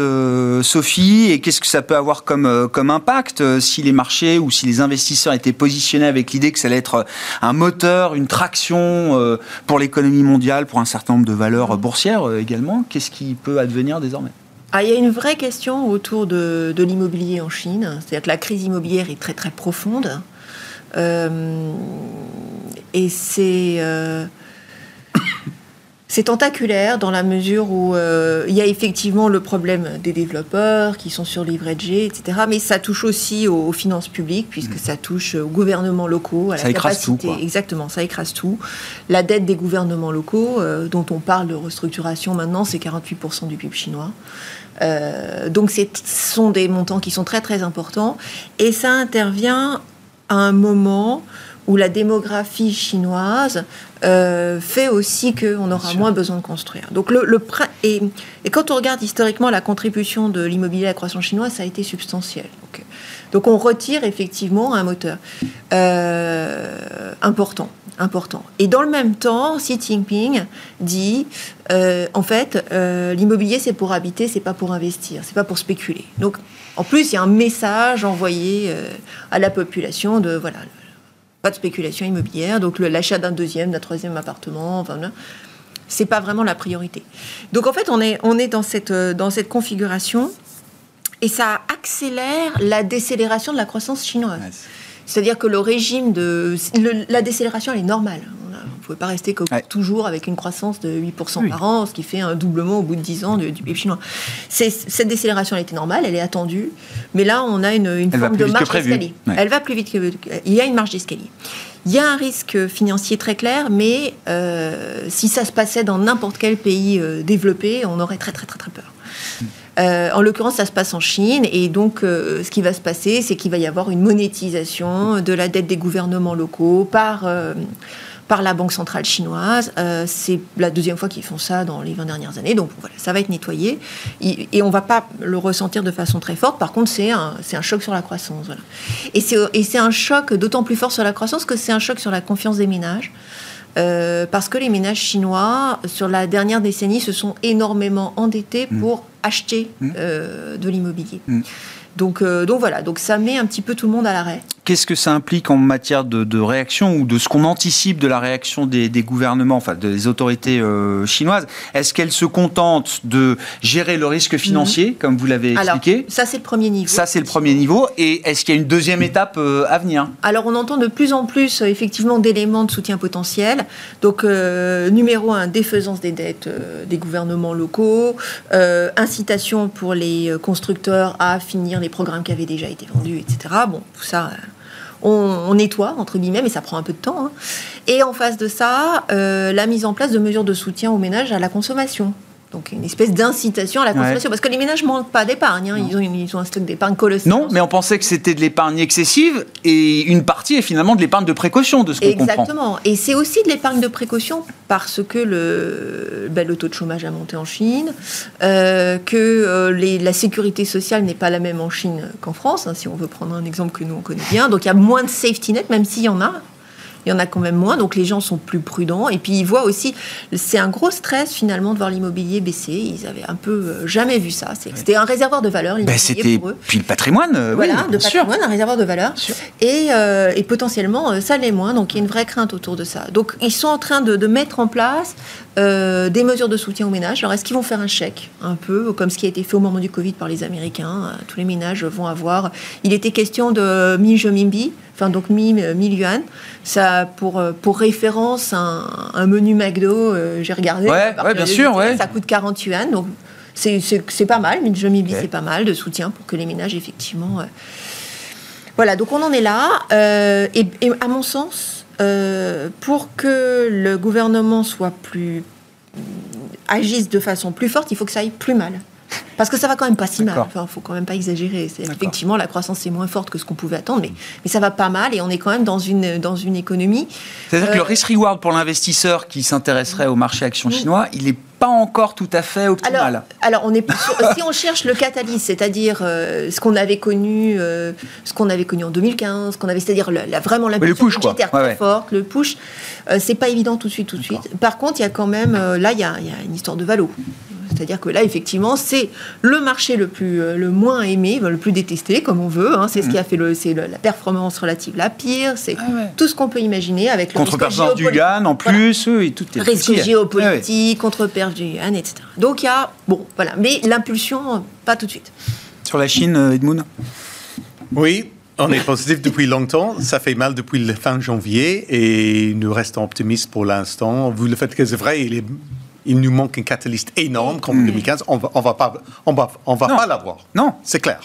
Sophie, et qu'est-ce que ça peut avoir comme, impact si les marchés ou si les investisseurs étaient positionnés avec l'idée que ça allait être un moteur, une traction pour l'économie mondiale, pour un certain nombre de valeurs boursières également? Qu'est-ce qui peut advenir désormais? Ah, il y a une vraie question autour de, de l'immobilier en Chine. C'est-à-dire que la crise immobilière est très très profonde. Euh, et c'est euh, [coughs] c'est tentaculaire dans la mesure où euh, il y a effectivement le problème des développeurs qui sont surleveragés, etc. Mais ça touche aussi aux, aux finances publiques puisque ça touche aux gouvernements locaux, à Ça la écrase tout, quoi. Exactement, ça écrase tout. La dette des gouvernements locaux, euh, dont on parle de restructuration maintenant, c'est 48% du PIB chinois. Euh, donc ce sont des montants qui sont très très importants et ça intervient à un moment où la démographie chinoise euh, fait aussi qu'on aura moins besoin de construire. Donc le, le et, et quand on regarde historiquement la contribution de l'immobilier à la croissance chinoise, ça a été substantiel. Donc, donc on retire effectivement un moteur euh, important, important. Et dans le même temps, Xi Jinping dit, euh, en fait, euh, l'immobilier c'est pour habiter, c'est pas pour investir, c'est pas pour spéculer. Donc en plus, il y a un message envoyé euh, à la population de voilà, pas de spéculation immobilière, donc l'achat d'un deuxième, d'un troisième appartement, enfin, c'est pas vraiment la priorité. Donc en fait, on est, on est dans, cette, euh, dans cette configuration et ça accélère la décélération de la croissance chinoise. C'est-à-dire que le régime de. le- la décélération, elle est normale. On ne pouvez pas rester Ouais. toujours avec une croissance de 8% Oui. par an, ce qui fait un doublement au bout de 10 ans du, du PIB chinois. Cette décélération, elle était normale, elle est attendue. Mais là, on a une, forme de marge d'escalier. Ouais. Elle va plus vite que. Il y a une marge d'escalier. Il y a un risque financier très clair, mais euh, si ça se passait dans n'importe quel pays euh, développé, on aurait très très très très peur. Euh, en l'occurrence, ça se passe en Chine, et donc euh, ce qui va se passer, c'est qu'il va y avoir une monétisation de la dette des gouvernements locaux par, euh, par la Banque centrale chinoise. C'est la deuxième fois qu'ils font ça dans les 20 dernières années, donc voilà, ça va être nettoyé. Et, on ne va pas le ressentir de façon très forte, par contre, c'est un, un choc sur la croissance. Voilà. Et c'est un choc d'autant plus fort sur la croissance que c'est un choc sur la confiance des ménages. Euh, parce que les ménages chinois, sur la dernière décennie, se sont énormément endettés pour acheter euh, de l'immobilier. Mm. Donc, euh, donc voilà, donc ça met un petit peu tout le monde à l'arrêt. Qu'est-ce que ça implique en matière de, réaction ou de ce qu'on anticipe de la réaction des, gouvernements, enfin des autorités euh, chinoises? Est-ce qu'elles se contentent de gérer le risque financier, mhm. comme vous l'avez expliqué? Ça, c'est le premier niveau. Ça, c'est le premier niveau. Et est-ce qu'il y a une deuxième étape euh, à venir? Alors, on entend de plus en plus, effectivement, d'éléments de soutien potentiel. Donc, numéro un, défaisance des dettes des gouvernements locaux, incitation pour les constructeurs à finir les programmes qui avaient déjà été vendus, etc. Bon, tout ça, on, nettoie, entre guillemets, mais ça prend un peu de temps. Hein. Et en face de ça, euh, la mise en place de mesures de soutien aux ménages à la consommation. Donc une espèce d'incitation à la consommation. Parce que les ménages ne manquent pas d'épargne. Hein. Ils, ont ils ont un stock d'épargne colossal. Non, mais on pensait que c'était de l'épargne excessive et une partie est finalement de l'épargne de précaution, de ce qu'on comprend. Exactement. Et c'est aussi de l'épargne de précaution parce que le, ben, le taux de chômage a monté en Chine, euh, que euh, les, la sécurité sociale n'est pas la même en Chine qu'en France, hein, si on veut prendre un exemple que nous on connaît bien. Donc il y a moins de safety net, même s'il y en a il y en a quand même moins, donc les gens sont plus prudents. Et puis ils voient aussi, c'est un gros stress finalement de voir l'immobilier baisser. Ils avaient un peu euh, jamais vu ça. C'était un réservoir de valeur. Ben, c'était puis le patrimoine. Euh, voilà, de patrimoine, un réservoir de valeur. Et, euh, et, potentiellement ça l'est moins. Donc il y a une vraie crainte autour de ça. Donc ils sont en train de, de mettre en place des mesures de soutien aux ménages. Alors, est-ce qu'ils vont faire un chèque, un peu, comme ce qui a été fait au moment du Covid par les Américains Tous les ménages vont avoir. Il était question de 1000 Jomimbi, enfin donc 1000 yuan. Ça, pour, euh, pour référence, un, menu McDo, euh, j'ai regardé. Ouais, bien sûr, ouais. Ça coûte 40 yuan, donc c'est pas mal. Mais je okay. c'est pas mal de soutien pour que les ménages, effectivement. Euh, voilà, donc on en est là. et, à mon sens, pour que le gouvernement soit plus agisse de façon plus forte, il faut que ça aille plus mal. Parce que ça va quand même pas si mal. Enfin, faut quand même pas exagérer. Effectivement, la croissance est moins forte que ce qu'on pouvait attendre, mais, mais ça va pas mal et on est quand même dans une, dans une économie. C'est-à-dire que le euh, risk-reward pour l'investisseur qui s'intéresserait au marché action chinois, il est pas encore tout à fait optimal. Alors, alors on est si on cherche le catalyse, c'est-à-dire euh, ce qu'on avait connu, euh, ce qu'on avait connu en 2015, qu'on avait, c'est-à-dire la, vraiment la budgétaire très forte, le push, c'est pas évident tout de suite, tout de suite. Par contre, il y a quand même, là, il y, y, a une histoire de valo. C'est-à-dire que là, effectivement, c'est le marché le, plus, euh, le moins aimé, le plus détesté, comme on veut. Hein. C'est ce qui a fait le, c'est la performance relative la pire. C'est ah tout ce qu'on peut imaginer avec le contre du yuan en plus, et tout est risque géopolitique, ah contre-perf du yuan, etc. Donc il y a bon, voilà, mais l'impulsion, pas tout de suite. Sur la Chine, euh, Edmund. Oui, on est positif depuis longtemps. Ça fait mal depuis le fin janvier et nous restons optimistes pour l'instant. Vu le fait que c'est vrai, il est il nous manque un catalyste énorme comme en 2015. On va, on va pas, on va, on va pas l'avoir. Non, c'est clair.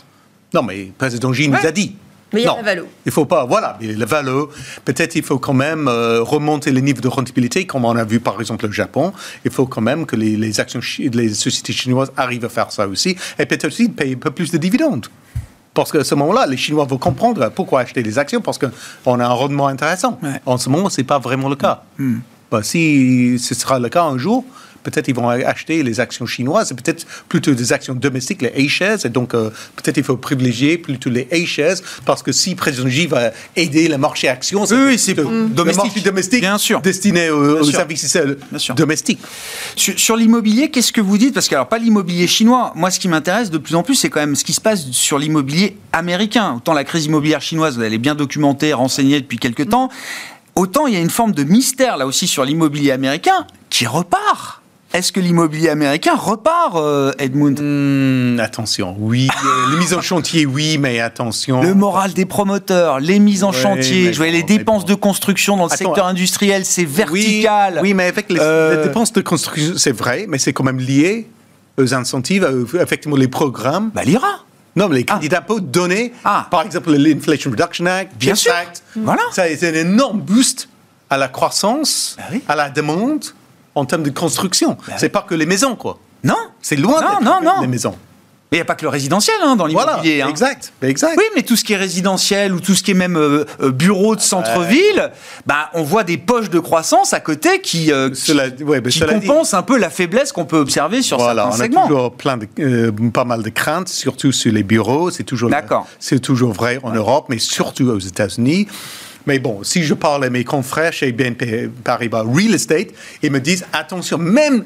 Non, mais le président Xi nous a dit. Mais il y a la valo. Il faut pas, voilà, mais le valo, peut-être il faut quand même euh, remonter le niveau de rentabilité, comme on a vu par exemple le Japon. Il faut quand même que les, les actions, les sociétés chinoises arrivent à faire ça aussi, et peut-être aussi payer un peu plus de dividendes. Parce qu'à ce moment-là, les Chinois vont comprendre pourquoi acheter des actions, parce qu'on a un rendement intéressant. En ce moment, ce n'est pas vraiment le cas. Hmm. Bah, si ce sera le cas un jour, peut-être ils vont acheter les actions chinoises, c'est peut-être plutôt des actions domestiques, les A-shares, et donc euh, peut-être il faut privilégier plutôt les A-shares, parce que si Président J va aider le marché actions, oui, c'est domestique. domestique, bien sûr. destiné aux, services domestiques. Sur, sur l'immobilier, qu'est-ce que vous dites? Parce que alors pas l'immobilier chinois, moi ce qui m'intéresse de plus en plus, c'est quand même ce qui se passe sur l'immobilier américain. Autant la crise immobilière chinoise, elle est bien documentée, renseignée depuis quelques temps. Autant il y a une forme de mystère là aussi sur l'immobilier américain qui repart. Est-ce que l'immobilier américain repart, euh, Edmund? Hmm, Attention, oui. Euh, les mises en chantier, oui, mais attention. Le moral des promoteurs, les mises en chantier, je voyais les dépenses de construction dans le secteur industriel, c'est vertical. Oui, mais avec les, euh, dépenses de construction, c'est vrai, mais c'est quand même lié aux incentives, effectivement, les programmes. Bah, l'IRA non, mais les crédits ah. d'impôt donnés, ah. par exemple l'Inflation Reduction Act, Bien sûr. voilà. ça c'est un énorme boost à la croissance, bah à la demande en termes de construction. Bah c'est pas que les maisons, quoi. Non. C'est loin non, non, non. les maisons. Mais il n'y a pas que le résidentiel hein, dans l'immobilier. Voilà, hein. exact, exact. Oui, mais tout ce qui est résidentiel ou tout ce qui est même euh, euh, bureau de centre-ville, bah, on voit des poches de croissance à côté qui, euh, qui, compensent un peu la faiblesse qu'on peut observer sur voilà, certains segments. on a toujours plein de, pas mal de craintes, surtout sur les bureaux. C'est toujours, c'est toujours vrai en Europe, mais surtout aux États-Unis. Mais bon, si je parle à mes confrères chez BNP Paribas Real Estate, ils me disent attention, même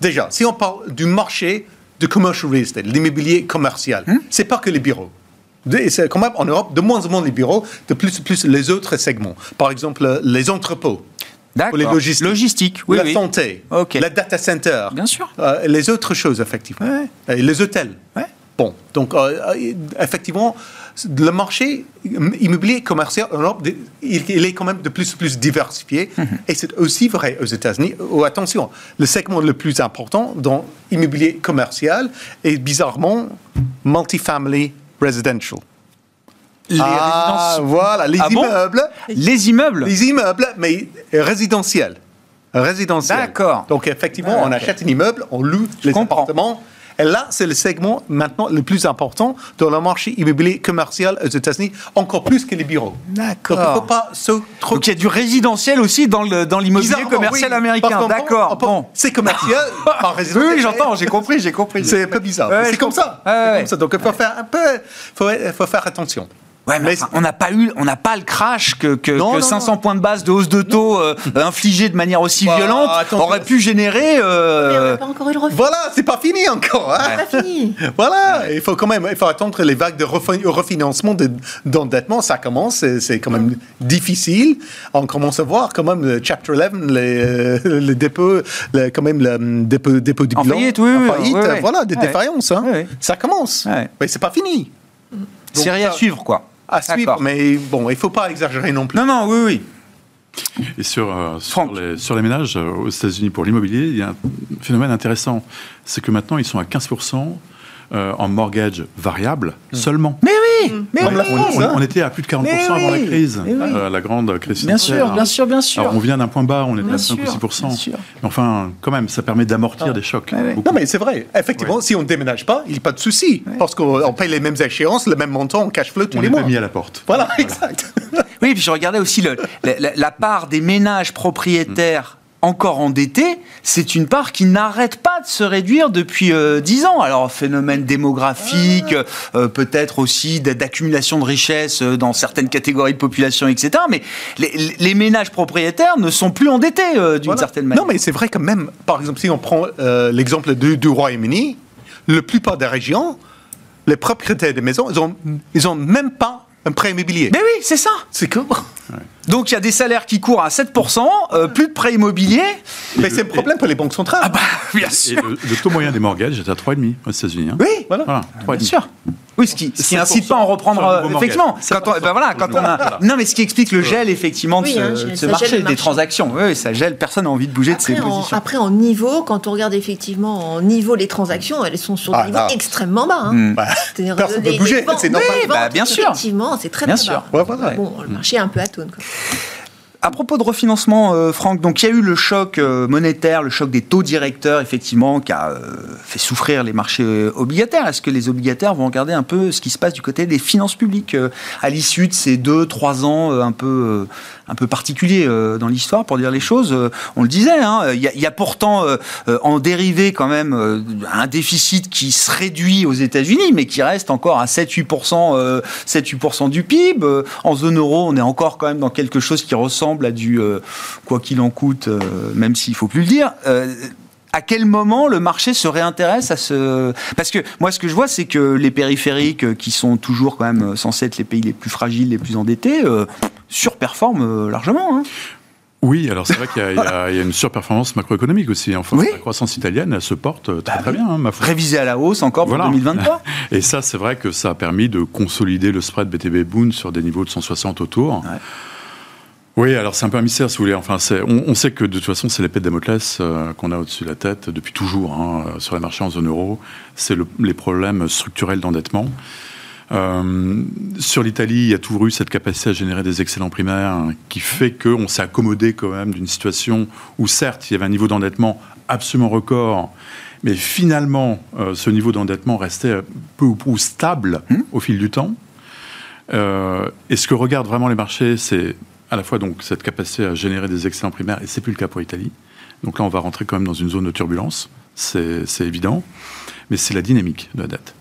déjà, si on parle du marché de commercial real estate, l'immobilier commercial, ce hmm? c'est pas que les bureaux. C'est quand même en Europe, de moins en moins les bureaux, de plus en plus les autres segments. Par exemple, les entrepôts. D'accord. les logistiques. Logistique, oui, la oui. santé, Ok. la data center, Bien sûr. euh, les autres choses, effectivement. Et les hôtels. Ouais. Bon, donc, euh, euh, effectivement, le marché immobilier commercial en Europe, il, est quand même de plus en plus diversifié. Mhm. Et c'est aussi vrai aux États-Unis. Oh, attention, le segment le plus important dans l'immobilier commercial est bizarrement multifamily residential. Les ah, résidences- voilà, les Ah bon immeubles. Les immeubles Les immeubles, mais résidentiels. Résidentiels. D'accord. Donc, effectivement, Ah, on achète un immeuble, on loue les comprends. appartements. Et là, c'est le segment maintenant le plus important dans le marché immobilier commercial aux États-Unis, encore plus que les bureaux. D'accord. Donc, il ne faut pas se trop. Donc il y a du résidentiel aussi dans le dans l'immobilier commercial oui, américain. D'accord. Bon. C'est commercial [laughs] par résidentiel. oui, j'entends, j'ai compris, j'ai compris. C'est un peu bizarre. Ouais, c'est comme ça. C'est ouais. comme ça. Donc, il faut faire un peu. faut, faut faire attention. Ouais, mais Mais enfin, on n'a pas eu, on n'a pas le crash que, que, Non, que non, 500 non. points de base de hausse de taux euh, infligés de manière aussi Bah, violente attends, aurait pu générer. Mais on euh, n'a pas encore eu le refus. Voilà, c'est pas fini encore. hein. C'est pas fini. [laughs] Voilà, il faut quand même il faut attendre les vagues de refi- refinancement de- d'endettement. Ça commence, c'est c'est quand même difficile. On commence à voir quand même le Chapter 11, les, euh, les dépôts, les- quand même le dépôt, dépôt du En bilan. faillite, oui, En oui, faillite, oui, oui. voilà, des Ouais. défaillances. hein. Ça commence. Ouais. Mais c'est pas fini. série à ça- suivre, quoi. À suivre, mais bon, il faut pas exagérer non plus. Non, non, oui, oui. Et sur, euh, sur, Franck. les, sur les ménages euh, aux États-Unis pour l'immobilier, il y a un phénomène intéressant. C'est que maintenant, ils sont à 15% euh, en mortgage variable seulement. Mais oui, mais oui. la On, France, on- hein. on était à plus de 40% Mais avant oui, la crise, mais oui. euh, la grande crise Bien sûr, bien sûr, bien sûr. Alors, on vient d'un point bas, on était Bien à 5 sûr, ou 6%. bien sûr. Mais enfin, quand même, ça permet d'amortir des chocs. Ouais. Non, mais c'est vrai. Effectivement, si on ne déménage pas, il n'y a pas de souci. Parce qu'on on paye les mêmes échéances, le même montant en cash flow tous on les n'est mois. pas mis à la porte. Voilà, exact. Oui, puis je regardais aussi le- la, la- la part des ménages propriétaires encore endettés, c'est une part qui n'arrête pas de se réduire depuis euh, 10 ans. Alors, phénomène démographique, euh, peut-être aussi d'accumulation de richesses euh, dans certaines catégories de population, etc. Mais les, les ménages propriétaires ne sont plus endettés euh, d'une Voilà. certaine manière. Non, mais c'est vrai que même, par exemple, si on prend l'exemple du, du Royaume-Uni, la plupart des régions, les propriétaires des maisons, ils ont, ils ont même pas un prêt immobilier. Mais oui, c'est ça. C'est que... Donc, il y a des salaires qui courent à 7%, euh, plus de prêts immobiliers. Mais c'est un problème pour les banques centrales. Ah bah, bien Et sûr. le, le taux moyen des mortgages est à 3,5 aux États-Unis. hein. Oui, Voilà. Voilà, Bien 3,5. sûr. Oui, ce qui, ce qui 7% incite pas à en reprendre, euh, effectivement. 7% Quand on, ben voilà, quand on a, non, mais ce qui explique le gel, effectivement, de Oui, ce, hein, de ce marché, des transactions. Oui, ça gèle, personne n'a envie de bouger de ses Après en, positions. après, en niveau, quand on regarde effectivement en niveau, les transactions, elles sont sur Ah, des niveaux extrêmement bas. hein. Bah, [laughs] C'est-à-dire, personne les- peut bouger, c'est normal. Oui, bah, bien sûr. Effectivement, c'est très Bien très sûr. bas. Ouais, voilà. Bon, le marché est un peu atone. À propos de refinancement, euh, Franck, donc il y a eu le choc euh, monétaire, le choc des taux directeurs, effectivement, qui a euh, fait souffrir les marchés obligataires. Est-ce que les obligataires vont regarder un peu ce qui se passe du côté des finances publiques euh, à l'issue de ces deux, trois ans un peu, un peu particuliers euh, dans l'histoire, pour dire les choses euh, On le disait, hein, il y, a- y a pourtant euh, en dérivé quand même un déficit qui se réduit aux États-Unis, mais qui reste encore à 7-8% euh, 7-8% du PIB. En zone euro, on est encore quand même dans quelque chose qui ressemble à du quoi qu'il en coûte, même s'il faut plus le dire. À quel moment le marché se réintéresse à ce... Parce que moi, ce que je vois, c'est que les périphériques, euh, qui sont toujours quand même euh, censés être les pays les plus fragiles, les plus endettés, euh, surperforment euh, largement. hein. Oui, alors c'est vrai qu'il y, a- y [laughs] une surperformance macroéconomique aussi. Enfin, Oui. la croissance italienne, elle se porte très Bah très bien, hein, ma foi. Révisé à la hausse encore pour Voilà. 2023. [laughs] Et ça, c'est vrai que ça a permis de consolider le spread BTB Bund sur des niveaux de 160 autour. Ouais. Oui, alors c'est un peu un mystère, si vous voulez. Enfin, on, on sait que de toute façon, c'est l'épée de Damoclès euh, qu'on a au-dessus de la tête depuis toujours hein, euh, sur les marchés en zone euro. C'est le- les problèmes structurels d'endettement. Euh, sur l'Italie, il y a toujours eu cette capacité à générer des excellents primaires hein, qui fait qu'on s'est accommodé quand même d'une situation où certes, il y avait un niveau d'endettement absolument record, mais finalement, euh, ce niveau d'endettement restait peu ou prou stable au fil du temps. Et ce que regardent vraiment les marchés, c'est à la fois donc cette capacité à générer des excellents primaires, et c'est plus le cas pour l'Italie. Donc là, on va rentrer quand même dans une zone de turbulence, c'est évident, mais c'est la dynamique de la dette.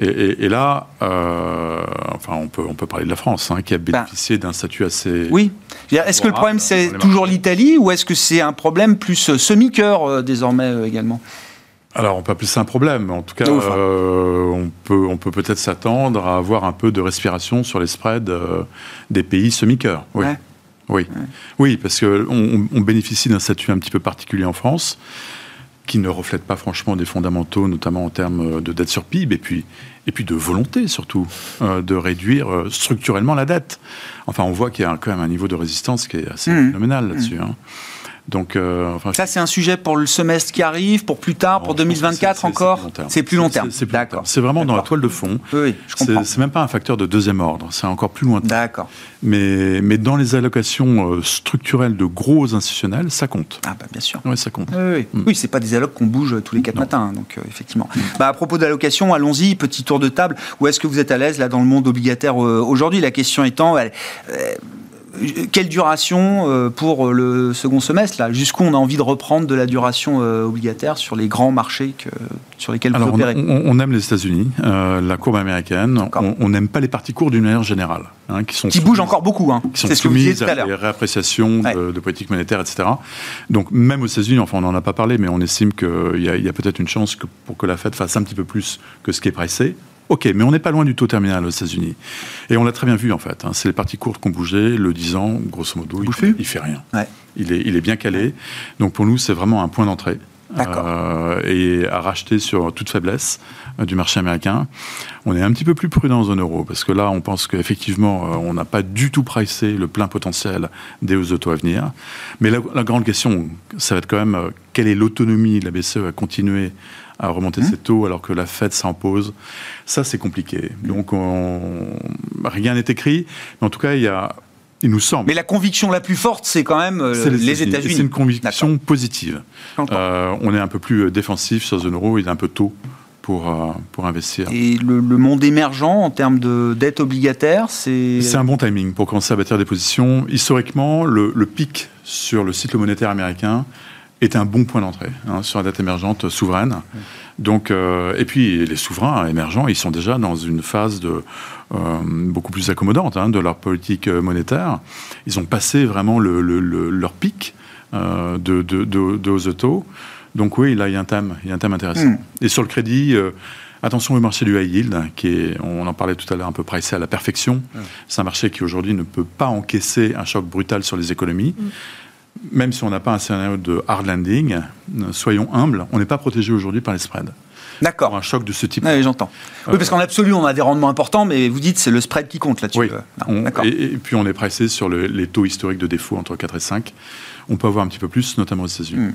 Et, et- et là, euh, enfin, on peut, on peut parler de la France, hein, qui a bénéficié d'un statut assez. Oui. Est-ce que le problème, c'est toujours l'Italie ou est-ce que c'est un problème plus euh, semi-cœur euh, désormais euh, également? Alors, on peut appeler ça un problème. En tout cas, euh, on peut on peut peut-être s'attendre à avoir un peu de respiration sur les spreads euh, des pays semi-cœurs. Oui. Oui. oui, parce qu'on on bénéficie d'un statut un petit peu particulier en France qui ne reflète pas franchement des fondamentaux, notamment en termes de dette sur PIB, et puis, et puis de volonté surtout euh, de réduire structurellement la dette. Enfin, on voit qu'il y a quand même un niveau de résistance qui est assez mmh. phénoménal là-dessus. Mmh. Hein. Donc, euh, enfin, ça, c'est un sujet pour le semestre qui arrive, pour plus tard, pour 2024 encore. C'est plus long terme. C'est D'accord. C'est vraiment dans la toile de fond. Oui, je comprends. C'est même pas un facteur de deuxième ordre. C'est encore plus lointain. D'accord. Mais, mais dans les allocations euh, structurelles de gros institutionnels, ça compte. Ah bah bien sûr. Oui, ça compte. Oui, oui. Mm. c'est pas des allocs qu'on bouge tous les quatre matins. Hein, donc euh, effectivement. Bah, à propos d'allocations, allons-y. Petit tour de table. Où est-ce que vous êtes à l'aise là dans le monde obligataire aujourd'hui? La question étant quelle duration euh, pour le second semestre là? Jusqu'où on a envie de reprendre de la duration euh, obligataire sur les grands marchés que, sur lesquels vous opérez? on, aime les États-Unis, euh, la courbe américaine. On n'aime pas les parties courtes d'une manière générale, hein, qui sont qui bougent encore beaucoup. Hein. Qui sont soumises à, des réappréciations de, politique monétaire, etc. Donc même aux États-Unis, enfin on n'en a pas parlé, mais on estime qu'il y a, a peut-être une chance que, pour que la Fed fasse un petit peu plus que ce qui est pressé. Ok, mais on n'est pas loin du taux terminal aux États-Unis. Et on l'a très bien vu, en fait. Hein. C'est les parties courtes qui ont bougé. Le 10 ans, grosso modo, il, fait, il fait rien. Il, est, il est bien calé. Donc pour nous, c'est vraiment un point d'entrée. Euh, et à racheter sur toute faiblesse euh, du marché américain. On est un petit peu plus prudent en zone euro parce que là, on pense qu'effectivement, euh, on n'a pas du tout pricé le plein potentiel des hausses de taux à venir. Mais la, la, grande question, ça va être quand même quelle est l'autonomie de la BCE à continuer à remonter mmh. ses taux alors que la Fed s'impose. Ça, c'est compliqué. Donc, rien n'est écrit. Mais en tout cas, il y a il nous semble. Mais la conviction la plus forte, c'est quand même euh, les, États-Unis. C'est une conviction positive. Euh, on est un peu plus euh, défensif sur zone euro, il est un peu tôt pour, pour investir. Et le, monde émergent en termes de dette obligataire, c'est... C'est un bon timing pour commencer à bâtir des positions. Historiquement, le, le pic sur le cycle monétaire américain est un bon point d'entrée hein, sur la dette émergente souveraine. Donc, euh, et puis les souverains émergents, ils sont déjà dans une phase de, euh, beaucoup plus accommodante hein, de leur politique monétaire. Ils ont passé vraiment le, leur pic euh, de, de, de, taux. Donc oui, là, il y a un thème, il y a un thème intéressant. Hmm. Et sur le crédit, attention au marché du high yield, qui est, on en parlait tout à l'heure, un peu pricé à la perfection. C'est un marché qui aujourd'hui ne peut pas encaisser un choc brutal sur les économies. Hmm même si on n'a pas un scénario de hard landing, soyons humbles, on n'est pas protégé aujourd'hui par les spreads. D'accord. Un choc de ce type. Oui, j'entends. oui, parce qu'en absolu, on a des rendements importants, mais vous dites c'est le spread qui compte là-dessus. Oui. Euh, et, et, puis on est pressé sur les taux historiques de défaut entre 4 et 5. On peut avoir un petit peu plus, notamment aux États-Unis. Hmm.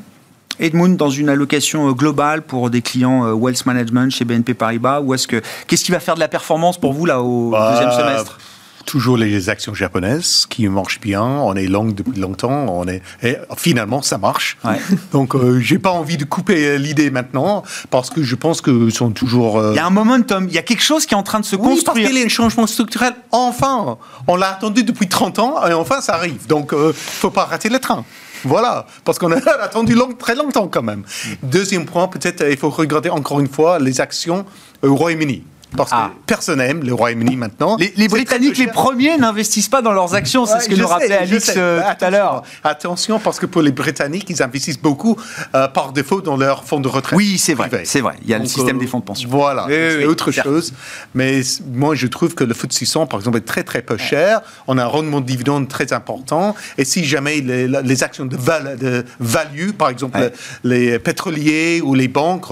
Edmund, dans une allocation euh, globale pour des clients euh, wealth management chez BNP Paribas, ou est-ce que qu'est-ce qui va faire de la performance pour vous là au bah, deuxième semestre? Toujours les actions japonaises qui marchent bien. On est long depuis longtemps. On est et finalement ça marche. [laughs] Donc euh, j'ai pas envie de couper l'idée maintenant parce que je pense que sont toujours. Euh, il y a un momentum. Il y a quelque chose qui est en train de se construire. Parce qu'il y a un changement structurel. Enfin, on l'a attendu depuis 30 ans et enfin ça arrive. Donc euh, faut pas rater le train. Voilà, parce qu'on [laughs] a attendu long, très longtemps quand même. Deuxième point, peut-être il faut regarder encore une fois les actions au Royaume-Uni parce que ah. personne n'aime le Royaume-Uni maintenant. Les, Britanniques, les premiers, n'investissent pas dans leurs actions, c'est ce que nous rappelait Alix euh, tout à l'heure. Attention, parce que pour les Britanniques, ils investissent beaucoup euh, par défaut dans leurs fonds de retraite. Oui, c'est vrai, c'est vrai. Il y a le système des fonds de pension. Voilà, c'est autre chose. Mais moi, je trouve que le FTSE 600, par exemple, est très très peu cher. On a un rendement de dividende très important. Et si jamais les, actions de, de, value, par exemple les pétroliers ou les banques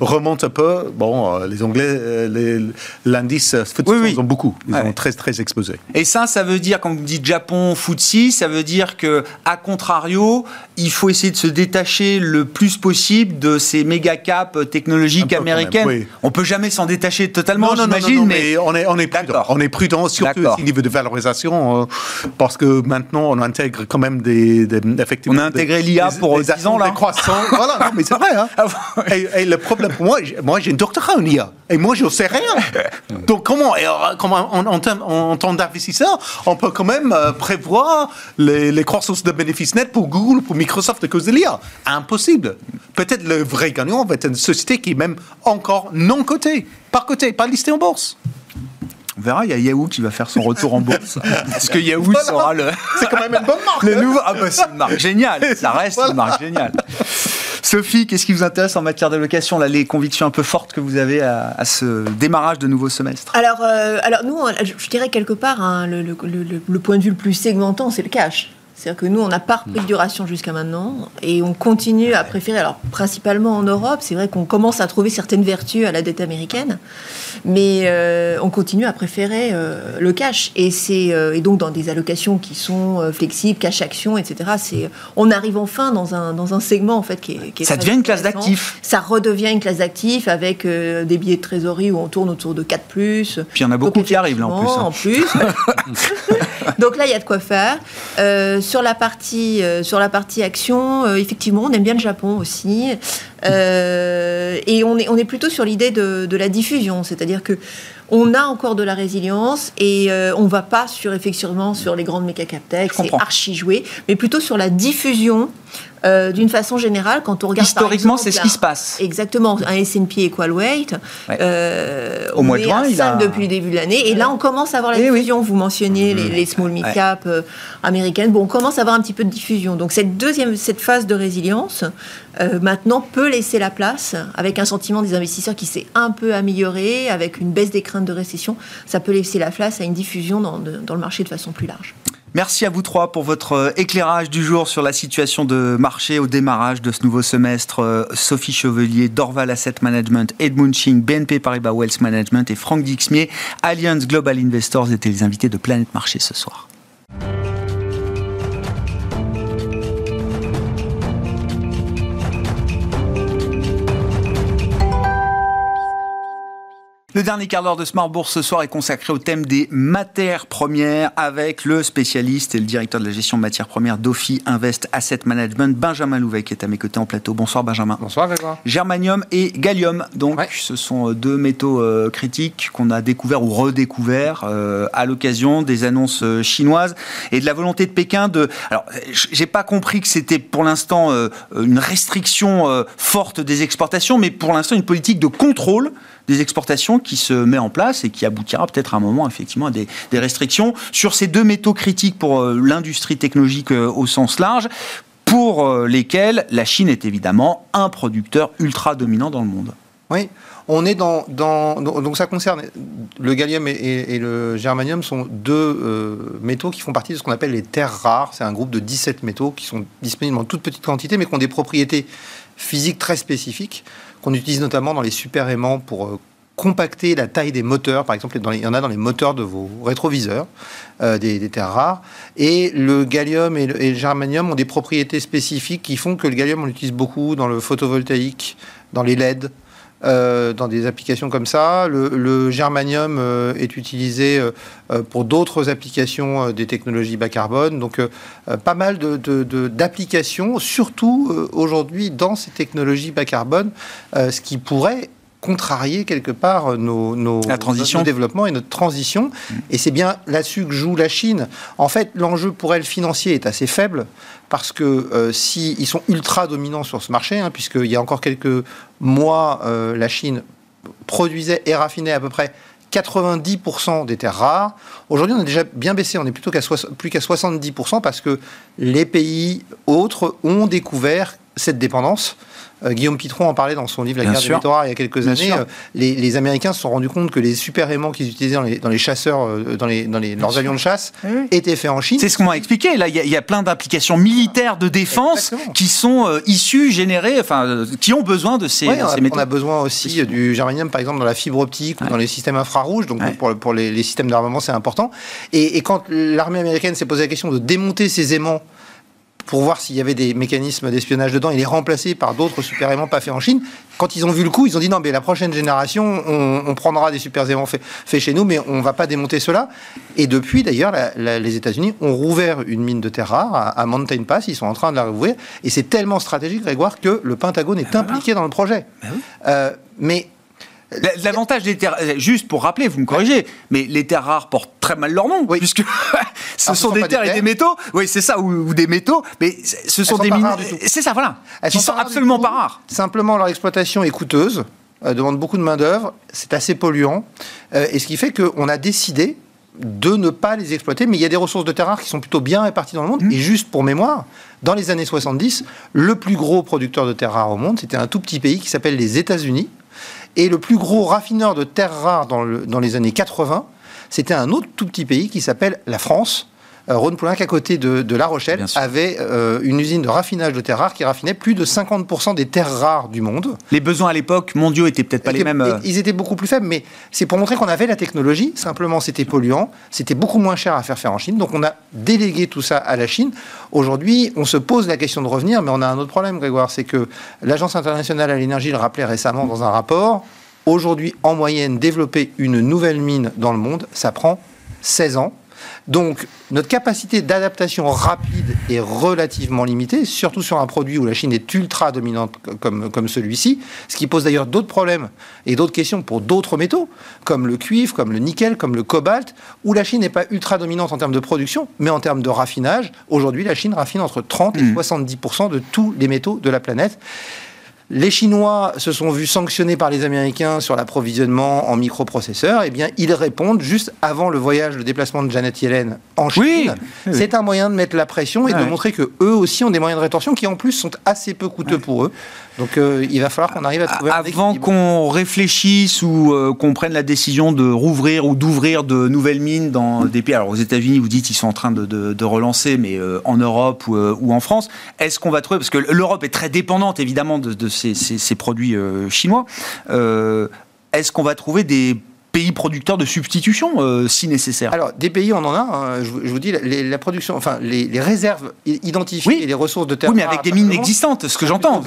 remontent un peu, bon, euh, les Anglais l'indice FTSE ils ont beaucoup. Ils sont très, très exposés. Et ça, ça veut dire, quand vous dites Japon, FTSE, ça veut dire que, à contrario, il faut essayer de se détacher le plus possible de ces méga caps technologiques américaines. Oui. On peut jamais s'en détacher totalement, j'imagine, mais... on est, on est prudent. On est prudent, surtout au niveau de valorisation, euh, parce que maintenant, on intègre quand même des... effectivement, on a intégré l'IA pour des, 10 ans, là. voilà, non, mais c'est vrai. Hein. [laughs] Ah et, le problème pour moi, moi j'ai une doctorat en IA. Et moi, je ne sais rien. [laughs] Donc, comment, euh, comment en, en, tant d'investisseur, on peut quand même euh, prévoir les, les croissances de bénéfices nets pour Google, pour Microsoft à cause de l'IA Impossible. Peut-être le vrai gagnant va être une société qui est même encore non cotée, par côté, pas listée en bourse. On verra, il y a Yahoo qui va faire son retour en bourse. [laughs] Est-ce que Yahoo sera le. C'est quand même une bonne marque. [laughs] le nouveau... Ah bah c'est une marque géniale. Ça reste une marque géniale. Sophie, qu'est-ce qui vous intéresse en matière d'allocation là, Les convictions un peu fortes que vous avez à, ce démarrage de nouveau semestre? Alors, euh, alors nous, je dirais quelque part, hein, le, le, point de vue le plus segmentant, c'est le cash. C'est-à-dire que nous, on n'a pas repris de duration jusqu'à maintenant et on continue à préférer, alors principalement en Europe, c'est vrai qu'on commence à trouver certaines vertus à la dette américaine, mais euh, on continue à préférer euh, le cash. Et, c'est, euh, et donc dans des allocations qui sont flexibles, cash action, etc., c'est, on arrive enfin dans un, dans un segment en fait qui est... Qui Ça devient une classe d'actifs. Ça redevient une classe d'actifs avec des billets de trésorerie où on tourne autour de 4 +. Puis il y en a beaucoup qui arrivent là en plus. Hein. En plus. [laughs] donc là, il y a de quoi faire sur la partie, euh, sur la partie action, euh, effectivement, on aime bien le Japon aussi. Euh, et on est, on est plutôt sur l'idée de, de, la diffusion, c'est-à-dire que on a encore de la résilience et on va pas sur effectivement sur les grandes méca c'est archi joué, mais plutôt sur la diffusion euh, d'une façon générale, quand on regarde historiquement, c'est ce qui se passe. Exactement, un S&P Equal Weight. Euh, Au mois de juin, il a depuis le début de l'année, et là on commence à avoir la eh diffusion. Vous mentionniez les, small mid cap euh, américaines. Bon, on commence à avoir un petit peu de diffusion. Donc cette deuxième, cette phase de résilience, maintenant peut laisser la place avec un sentiment des investisseurs qui s'est un peu amélioré, avec une baisse des craintes de récession. Ça peut laisser la place à une diffusion dans, dans le marché de façon plus large. Merci à vous trois pour votre euh, éclairage du jour sur la situation de marché au démarrage de ce nouveau semestre. Euh, Sophie Chevelier, Dorval Asset Management, Edmund Ching, BNP Paribas Wealth Management et Franck Dixmier, Allianz Global Investors étaient les invités de Planète Marché ce soir. Le dernier quart d'heure de Smart Bourse ce soir est consacré au thème des matières premières avec le spécialiste et le directeur de la gestion de matières premières d'Ofi Invest Asset Management, Benjamin Louvet, qui est à mes côtés en plateau. Bonsoir Benjamin. Bonsoir Grégoire. Germanium et gallium, donc ce sont euh, deux métaux euh, critiques qu'on a découverts ou redécouverts euh, à l'occasion des annonces chinoises et de la volonté de Pékin de. Alors, j'ai pas compris que c'était pour l'instant une restriction forte des exportations, mais pour l'instant une politique de contrôle des exportations qui se met en place et qui aboutira peut-être à un moment effectivement à des, restrictions sur ces deux métaux critiques pour euh, l'industrie technologique euh, au sens large pour euh, lesquels la Chine est évidemment un producteur ultra dominant dans le monde. Oui, on est dans, donc ça concerne le gallium et, le germanium sont deux métaux qui font partie de ce qu'on appelle les terres rares. C'est un groupe de 17 métaux qui sont disponibles en toute petite quantité, mais qui ont des propriétés physiques très spécifiques qu'on utilise notamment dans les super aimants pour euh, compacter la taille des moteurs. Par exemple, il y en a dans les moteurs de vos rétroviseurs, euh, des, terres rares. Et le gallium et le, germanium ont des propriétés spécifiques qui font que le gallium, on l'utilise beaucoup dans le photovoltaïque, dans les LED, euh, dans des applications comme ça. Le, germanium euh, est utilisé euh, pour d'autres applications des technologies bas carbone. Donc, pas mal d'applications, de, surtout aujourd'hui dans ces technologies bas carbone, ce qui pourrait contrarier quelque part nos, nos, la transition. notre développement et notre transition. Mm. Et c'est bien là-dessus que joue la Chine. En fait, l'enjeu pour elle financier est assez faible parce que euh, s'ils sont ultra dominants sur ce marché, hein, puisqu'il y a encore quelques mois, euh, la Chine produisait et raffinait à peu près 90% des terres rares. Aujourd'hui, on a déjà bien baissé, on est plutôt qu'à plus qu'à 70% parce que les pays autres ont découvert cette dépendance. Euh, Guillaume Pitron en parlait dans son livre La guerre des métaux il y a quelques années. Euh, les, Américains se sont rendus compte que les super aimants qu'ils utilisaient dans les, chasseurs, euh, dans, les, dans leurs avions de chasse, étaient faits en Chine. C'est ce qu'on m'a expliqué. Là, il y, a plein d'applications militaires de défense qui sont issues, générées, enfin, qui ont besoin de ces, métaux. On a besoin aussi du germanium, par exemple, dans la fibre optique ou dans les systèmes infrarouges. Donc, pour, pour les, systèmes d'armement, c'est important. Et, et quand l'armée américaine s'est posé la question de démonter ces aimants pour voir s'il y avait des mécanismes d'espionnage dedans. Il est remplacé par d'autres super aimants pas faits en Chine. Quand ils ont vu le coup, ils ont dit non, mais la prochaine génération, on, prendra des super aimants faits, chez nous, mais on va pas démonter cela. Et depuis, d'ailleurs, les États-Unis ont rouvert une mine de terre rare à, Mountain Pass. Ils sont en train de la rouvrir. Et c'est tellement stratégique, Grégoire, que le Pentagone est ah, impliqué dans le projet. Ah euh, mais L'avantage des terres, euh, juste pour rappeler, vous me corrigez, mais les terres rares portent très mal leur nom, puisque [laughs] ce, sont, des terres et des métaux, oui, c'est ça, ou, des métaux, mais ce sont, des mines. C'est ça, voilà. Elles qui sont, absolument pas rares. Simplement, leur exploitation est coûteuse, euh, demande beaucoup de main-d'œuvre, c'est assez polluant, euh, et ce qui fait qu'on a décidé de ne pas les exploiter. Mais il y a des ressources de terres rares qui sont plutôt bien réparties dans le monde. Mmh. Et juste pour mémoire, dans les années 70, le plus gros producteur de terres rares au monde, c'était un tout petit pays qui s'appelle les États-Unis. Et le plus gros raffineur de terres rares dans, le- dans les années 80, c'était un autre tout petit pays qui s'appelle la France. Euh, Rhône-Poulenc, à côté de, de La Rochelle, avait euh, une usine de raffinage de terres rares qui raffinait plus de 50% des terres rares du monde. Les besoins à l'époque mondiaux étaient peut-être pas les mêmes. euh, Ils étaient beaucoup plus faibles, mais c'est pour montrer qu'on avait la technologie. Simplement, c'était polluant, c'était beaucoup moins cher à faire faire en Chine. Donc, on a délégué tout ça à la Chine. Aujourd'hui, on se pose la question de revenir, mais on a un autre problème, Grégoire, c'est que l'Agence internationale à l'énergie le rappelait récemment dans un rapport. Aujourd'hui, en moyenne, développer une nouvelle mine dans le monde, ça prend 16 ans. Donc, notre capacité d'adaptation rapide est relativement limitée, surtout sur un produit où la Chine est ultra dominante comme, comme celui-ci, ce qui pose d'ailleurs d'autres problèmes et d'autres questions pour d'autres métaux, comme le cuivre, comme le nickel, comme le cobalt, où la Chine n'est pas ultra dominante en termes de production, mais en termes de raffinage. Aujourd'hui, la Chine raffine entre 30 et 70% de tous les métaux de la planète. Les Chinois se sont vus sanctionnés par les Américains sur l'approvisionnement en microprocesseurs. Eh bien, ils répondent juste avant le voyage, le déplacement de Janet Yellen en Chine. Oui, oui. C'est un moyen de mettre la pression et de montrer que eux aussi ont des moyens de rétorsion qui en plus sont assez peu coûteux pour eux. Donc, euh, il va falloir qu'on arrive à trouver Avant qu'on réfléchisse ou euh, qu'on prenne la décision de rouvrir ou d'ouvrir de nouvelles mines dans des pays, alors aux États-Unis, vous dites qu'ils sont en train de, de- de relancer, mais euh, en Europe ou, ou en France, est-ce qu'on va trouver, parce que l'Europe est très dépendante évidemment de, de ces, ces- ces produits chinois, est-ce qu'on va trouver des pays producteurs de substitution euh, si nécessaire Alors, des pays, on en a. hein. je, vous- je vous dis, les- la production, enfin, les, les réserves identifiées Oui. et les ressources de terre. Oui, mais avec des mines existantes, ce que j'entends,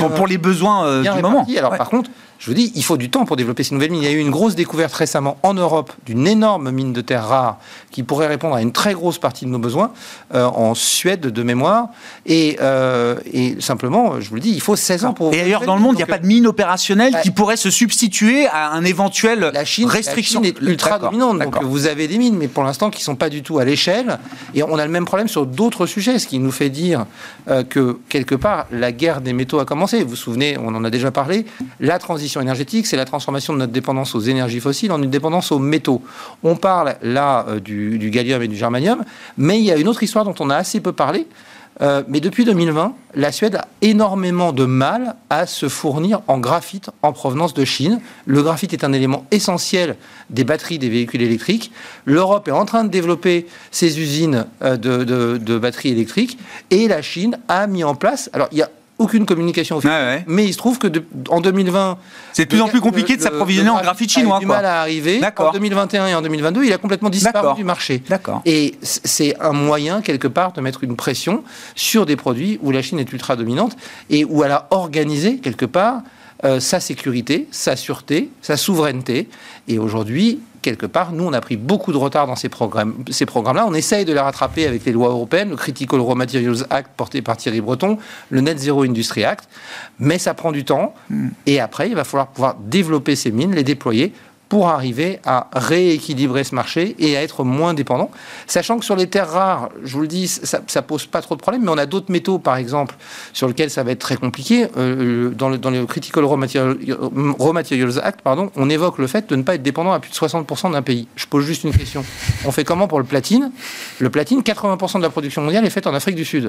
pour, pour les besoins euh, du moment. répartis. Alors, Ouais. par contre, je vous dis, il faut du temps pour développer ces nouvelles mines. Il y a eu une grosse découverte récemment en Europe d'une énorme mine de terres rares qui pourrait répondre à une très grosse partie de nos besoins euh, en Suède de mémoire. Et, euh, et simplement, je vous le dis, il faut 16 ans pour. Et ailleurs dans le monde, il n'y a pas de mine opérationnelle qui pourrait se substituer à un éventuel La Chine, restriction. la Chine est ultra dominante. Donc vous avez des mines, mais pour l'instant qui ne sont pas du tout à l'échelle. Et on a le même problème sur d'autres sujets, ce qui nous fait dire euh, que quelque part la guerre des métaux a commencé. Vous vous souvenez, on en a déjà parlé. La transition énergétique, c'est la transformation de notre dépendance aux énergies fossiles en une dépendance aux métaux. On parle là euh, du, gallium et du germanium, mais il y a une autre histoire dont on a assez peu parlé. Euh, mais depuis 2020, la Suède a énormément de mal à se fournir en graphite en provenance de Chine. Le graphite est un élément essentiel des batteries des véhicules électriques. L'Europe est en train de développer ses usines euh, de, de- batteries électriques et la Chine a mis en place. Alors, il n'y a aucune communication officielle. Ouais. Mais il se trouve que de- en 2020, C'est de plus en plus compliqué le- de s'approvisionner en graphite a eu chinois. du quoi. mal à arriver. En 2021 et en 2022, il a complètement disparu du marché. D'accord. Et c'est un moyen, quelque part, de mettre une pression sur des produits où la Chine est ultra dominante et où elle a organisé, quelque part, euh, sa sécurité, sa sûreté, sa souveraineté. Et aujourd'hui, quelque part, nous, on a pris beaucoup de retard dans ces programmes, ces programmes-là. On essaye de les rattraper avec les lois européennes, le Critical Raw Materials Act porté par Thierry Breton, le Net Zero Industry Act. Mais ça prend du temps. Et après, il va falloir pouvoir développer ces mines, les déployer pour arriver à rééquilibrer ce marché et à être moins dépendant. Sachant que sur les terres rares, je vous le dis, ça, ça pose pas trop de problèmes, mais on a d'autres métaux, par exemple, sur lesquels ça va être très compliqué. Euh, dans, le, dans le Critical Raw Materials Act, pardon, on évoque le fait de ne pas être dépendant à plus de 60% d'un pays. Je pose juste une question. On fait comment pour le platine? Le platine, 80% de la production mondiale est faite en Afrique du Sud.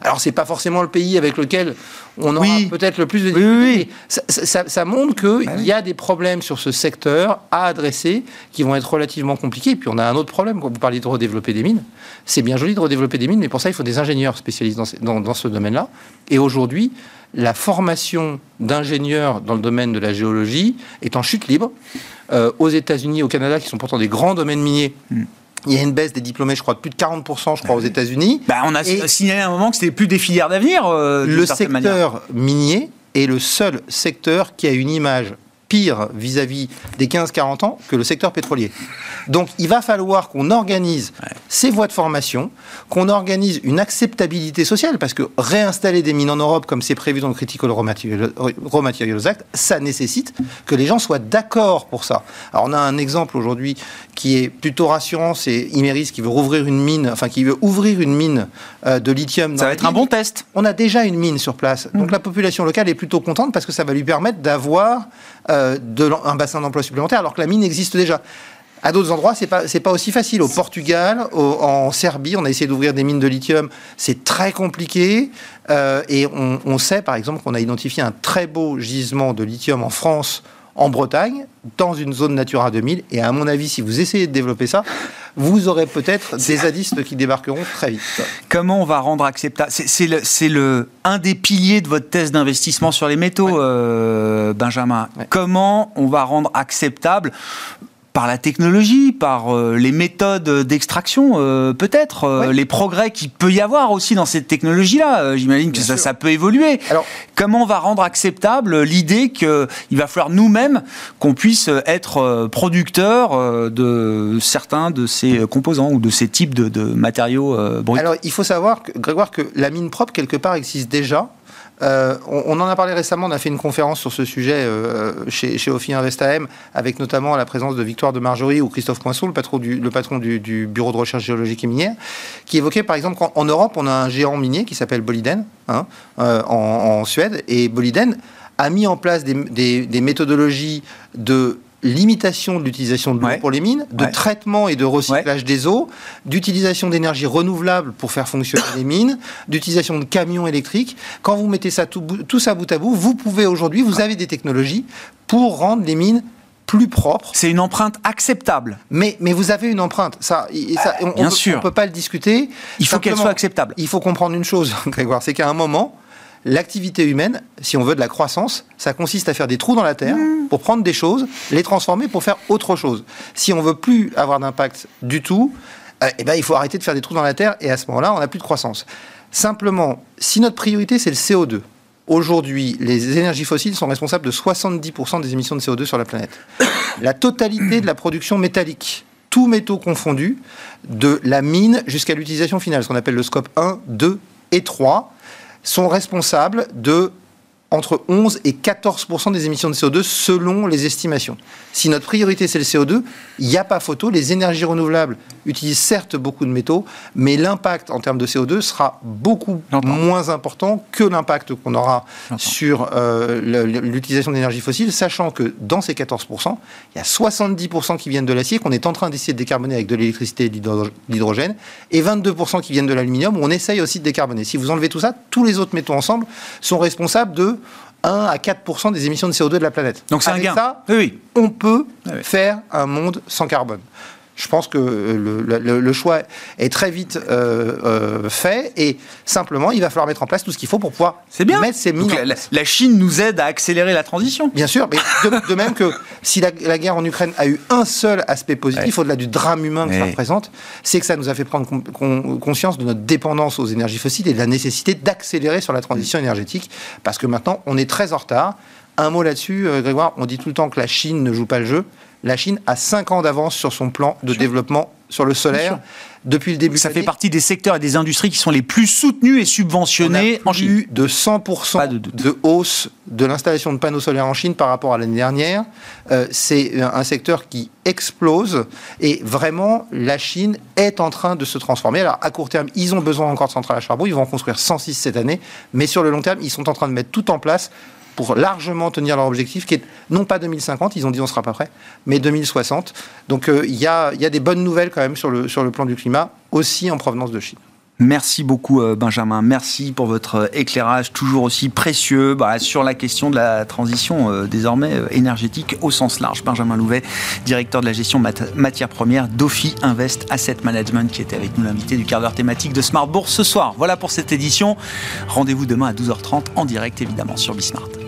Alors, c'est pas forcément le pays avec lequel on aura Oui. peut-être le plus de Oui, oui, oui. ça, ça- ça montre qu'il Bah y a des problèmes sur ce secteur à adresser qui vont être relativement compliqués. Et puis on a un autre problème, quand vous parlez de redévelopper des mines. C'est bien joli de redévelopper des mines, mais pour ça, il faut des ingénieurs spécialistes dans, ces- dans- dans ce domaine-là. Et aujourd'hui, la formation d'ingénieurs dans le domaine de la géologie est en chute libre. Euh, aux États-Unis, au Canada, qui sont pourtant des grands domaines miniers, Hmm. Il y a une baisse des diplômés, je crois, de plus de 40%, je crois, aux États-Unis. Bah, on a Et- signalé à un moment que c'était plus des filières d'avenir. euh, le manière. secteur minier est le seul secteur qui a une image pire vis-à-vis des 15-40 ans que le secteur pétrolier. Donc il va falloir qu'on organise ces voies de formation, qu'on organise une acceptabilité sociale, parce que réinstaller des mines en Europe, comme c'est prévu dans le Critical Raw Materials, Act, ça nécessite que les gens soient d'accord pour ça. Alors on a un exemple aujourd'hui qui est plutôt rassurant, c'est Imeris qui veut rouvrir une mine, enfin qui veut ouvrir une mine euh, de lithium. Ça va être un bon test. On a déjà une mine sur place. Donc la population locale est plutôt contente parce que ça va lui permettre d'avoir euh, de un bassin d'emploi supplémentaire alors que la mine existe déjà. À d'autres endroits, c'est pas pas aussi facile. Au Portugal, en Serbie, on a essayé d'ouvrir des mines de lithium. C'est très compliqué. Euh, et on, sait, par exemple, qu'on a identifié un très beau gisement de lithium en France en Bretagne, dans une zone Natura 2000. Et à mon avis, si vous essayez de développer ça, vous aurez peut-être [laughs] des zadistes qui débarqueront très vite. Comment on va rendre acceptable? C'est le, le, un des piliers de votre thèse d'investissement sur les métaux, euh, Benjamin. Comment on va rendre acceptable par la technologie, par euh, les méthodes d'extraction, euh, peut-être, euh, les progrès qu'il peut y avoir aussi dans cette technologie-là. J'imagine que ça, ça, peut évoluer. Alors, Comment on va rendre acceptable l'idée qu'il va falloir nous-mêmes qu'on puisse être producteurs de certains de ces composants ou de ces types de, de matériaux bruts? Alors, il faut savoir, Grégoire, que la mine propre, quelque part, existe déjà. Euh, on, en a parlé récemment, on a fait une conférence sur ce sujet euh, chez, chez Ophi Invest AM, avec notamment la présence de Victoire de Marjorie ou Christophe Poinçon, le patron du, Bureau de recherche géologique et minière, qui évoquait par exemple qu'en Europe, on a un géant minier qui s'appelle Boliden, hein, euh, en, Suède, et Boliden a mis en place des méthodologies de limitation de l'utilisation de l'eau pour les mines, de traitement et de recyclage des eaux, d'utilisation d'énergie renouvelable pour faire fonctionner les mines, d'utilisation de camions électriques. Quand vous mettez ça tout, tout ça bout à bout, vous pouvez aujourd'hui, vous avez des technologies pour rendre les mines plus propres. C'est une empreinte acceptable. Mais, mais vous avez une empreinte. Ça, ça on, Bien sûr. On ne peut pas le discuter. Il faut qu'elle soit acceptable. Il faut comprendre une chose, [laughs] Grégoire, c'est qu'à un moment, l'activité humaine, si on veut de la croissance, ça consiste à faire des trous dans la terre mmh. pour prendre des choses, les transformer pour faire autre chose. Si on veut plus avoir d'impact du tout, euh, eh ben, il faut arrêter de faire des trous dans la terre et à ce moment-là, on n'a plus de croissance. Simplement, si notre priorité c'est le CO2, Aujourd'hui, les énergies fossiles sont responsables de 70% des émissions de CO2 sur la planète. La totalité de la production métallique, tous métaux confondus, de la mine jusqu'à l'utilisation finale, ce qu'on appelle le scope 1, 2 et 3, sont responsables de entre 11 et 14% des émissions de CO2 selon les estimations. Si notre priorité c'est le CO2, il n'y a pas photo. Les énergies renouvelables utilisent certes beaucoup de métaux, mais l'impact en termes de CO2 sera beaucoup moins important que l'impact qu'on aura sur euh, l'utilisation d'énergie fossile, sachant que dans ces 14% il y a 70% qui viennent de l'acier qu'on est en train d'essayer de décarboner avec de l'électricité et de l'hydrogène, et 22% qui viennent de l'aluminium où on essaye aussi de décarboner. Si vous enlevez tout ça, tous les autres métaux ensemble sont responsables de 1 à 4% des émissions de CO2 de la planète. Donc c'est un gain. Ça, oui. on peut faire un monde sans carbone. Je pense que le, choix est très vite euh, euh, fait et simplement, il va falloir mettre en place tout ce qu'il faut pour pouvoir bien. mettre ces mines. La, Chine nous aide à accélérer la transition. Bien sûr, mais de, même que si la, guerre en Ukraine a eu un seul aspect positif, au-delà du drame humain que ça représente, c'est que ça nous a fait prendre conscience de notre dépendance aux énergies fossiles et de la nécessité d'accélérer sur la transition énergétique parce que maintenant, on est très en retard. Un mot là-dessus, euh, Grégoire, on dit tout le temps que la Chine ne joue pas le jeu la Chine a 5 ans d'avance sur son plan de développement sur le solaire depuis le début. Ça fait partie des secteurs et des industries qui sont les plus soutenus et subventionnés en Chine. de 100% de, hausse de l'installation de panneaux solaires en Chine par rapport à l'année dernière. Euh, c'est un secteur qui explose et vraiment la Chine est en train de se transformer. Alors à court terme, ils ont besoin encore de centrales à charbon, ils vont en construire 106 cette année, mais sur le long terme, ils sont en train de mettre tout en place pour largement tenir leur objectif, qui est non pas 2050, ils ont dit on sera pas prêt, mais 2060. Donc euh, il y, a, des bonnes nouvelles quand même sur le, plan du climat, aussi en provenance de Chine. Merci beaucoup euh, Benjamin, merci pour votre euh, éclairage toujours aussi précieux bah, sur la question de la transition désormais énergétique au sens large. Benjamin Louvet, directeur de la gestion matières premières d'Ophi Invest Asset Management qui était avec nous l'invité du quart d'heure thématique de Smart Bourse ce soir. Voilà pour cette édition. Rendez-vous demain à 12h30 en direct évidemment sur Bismart.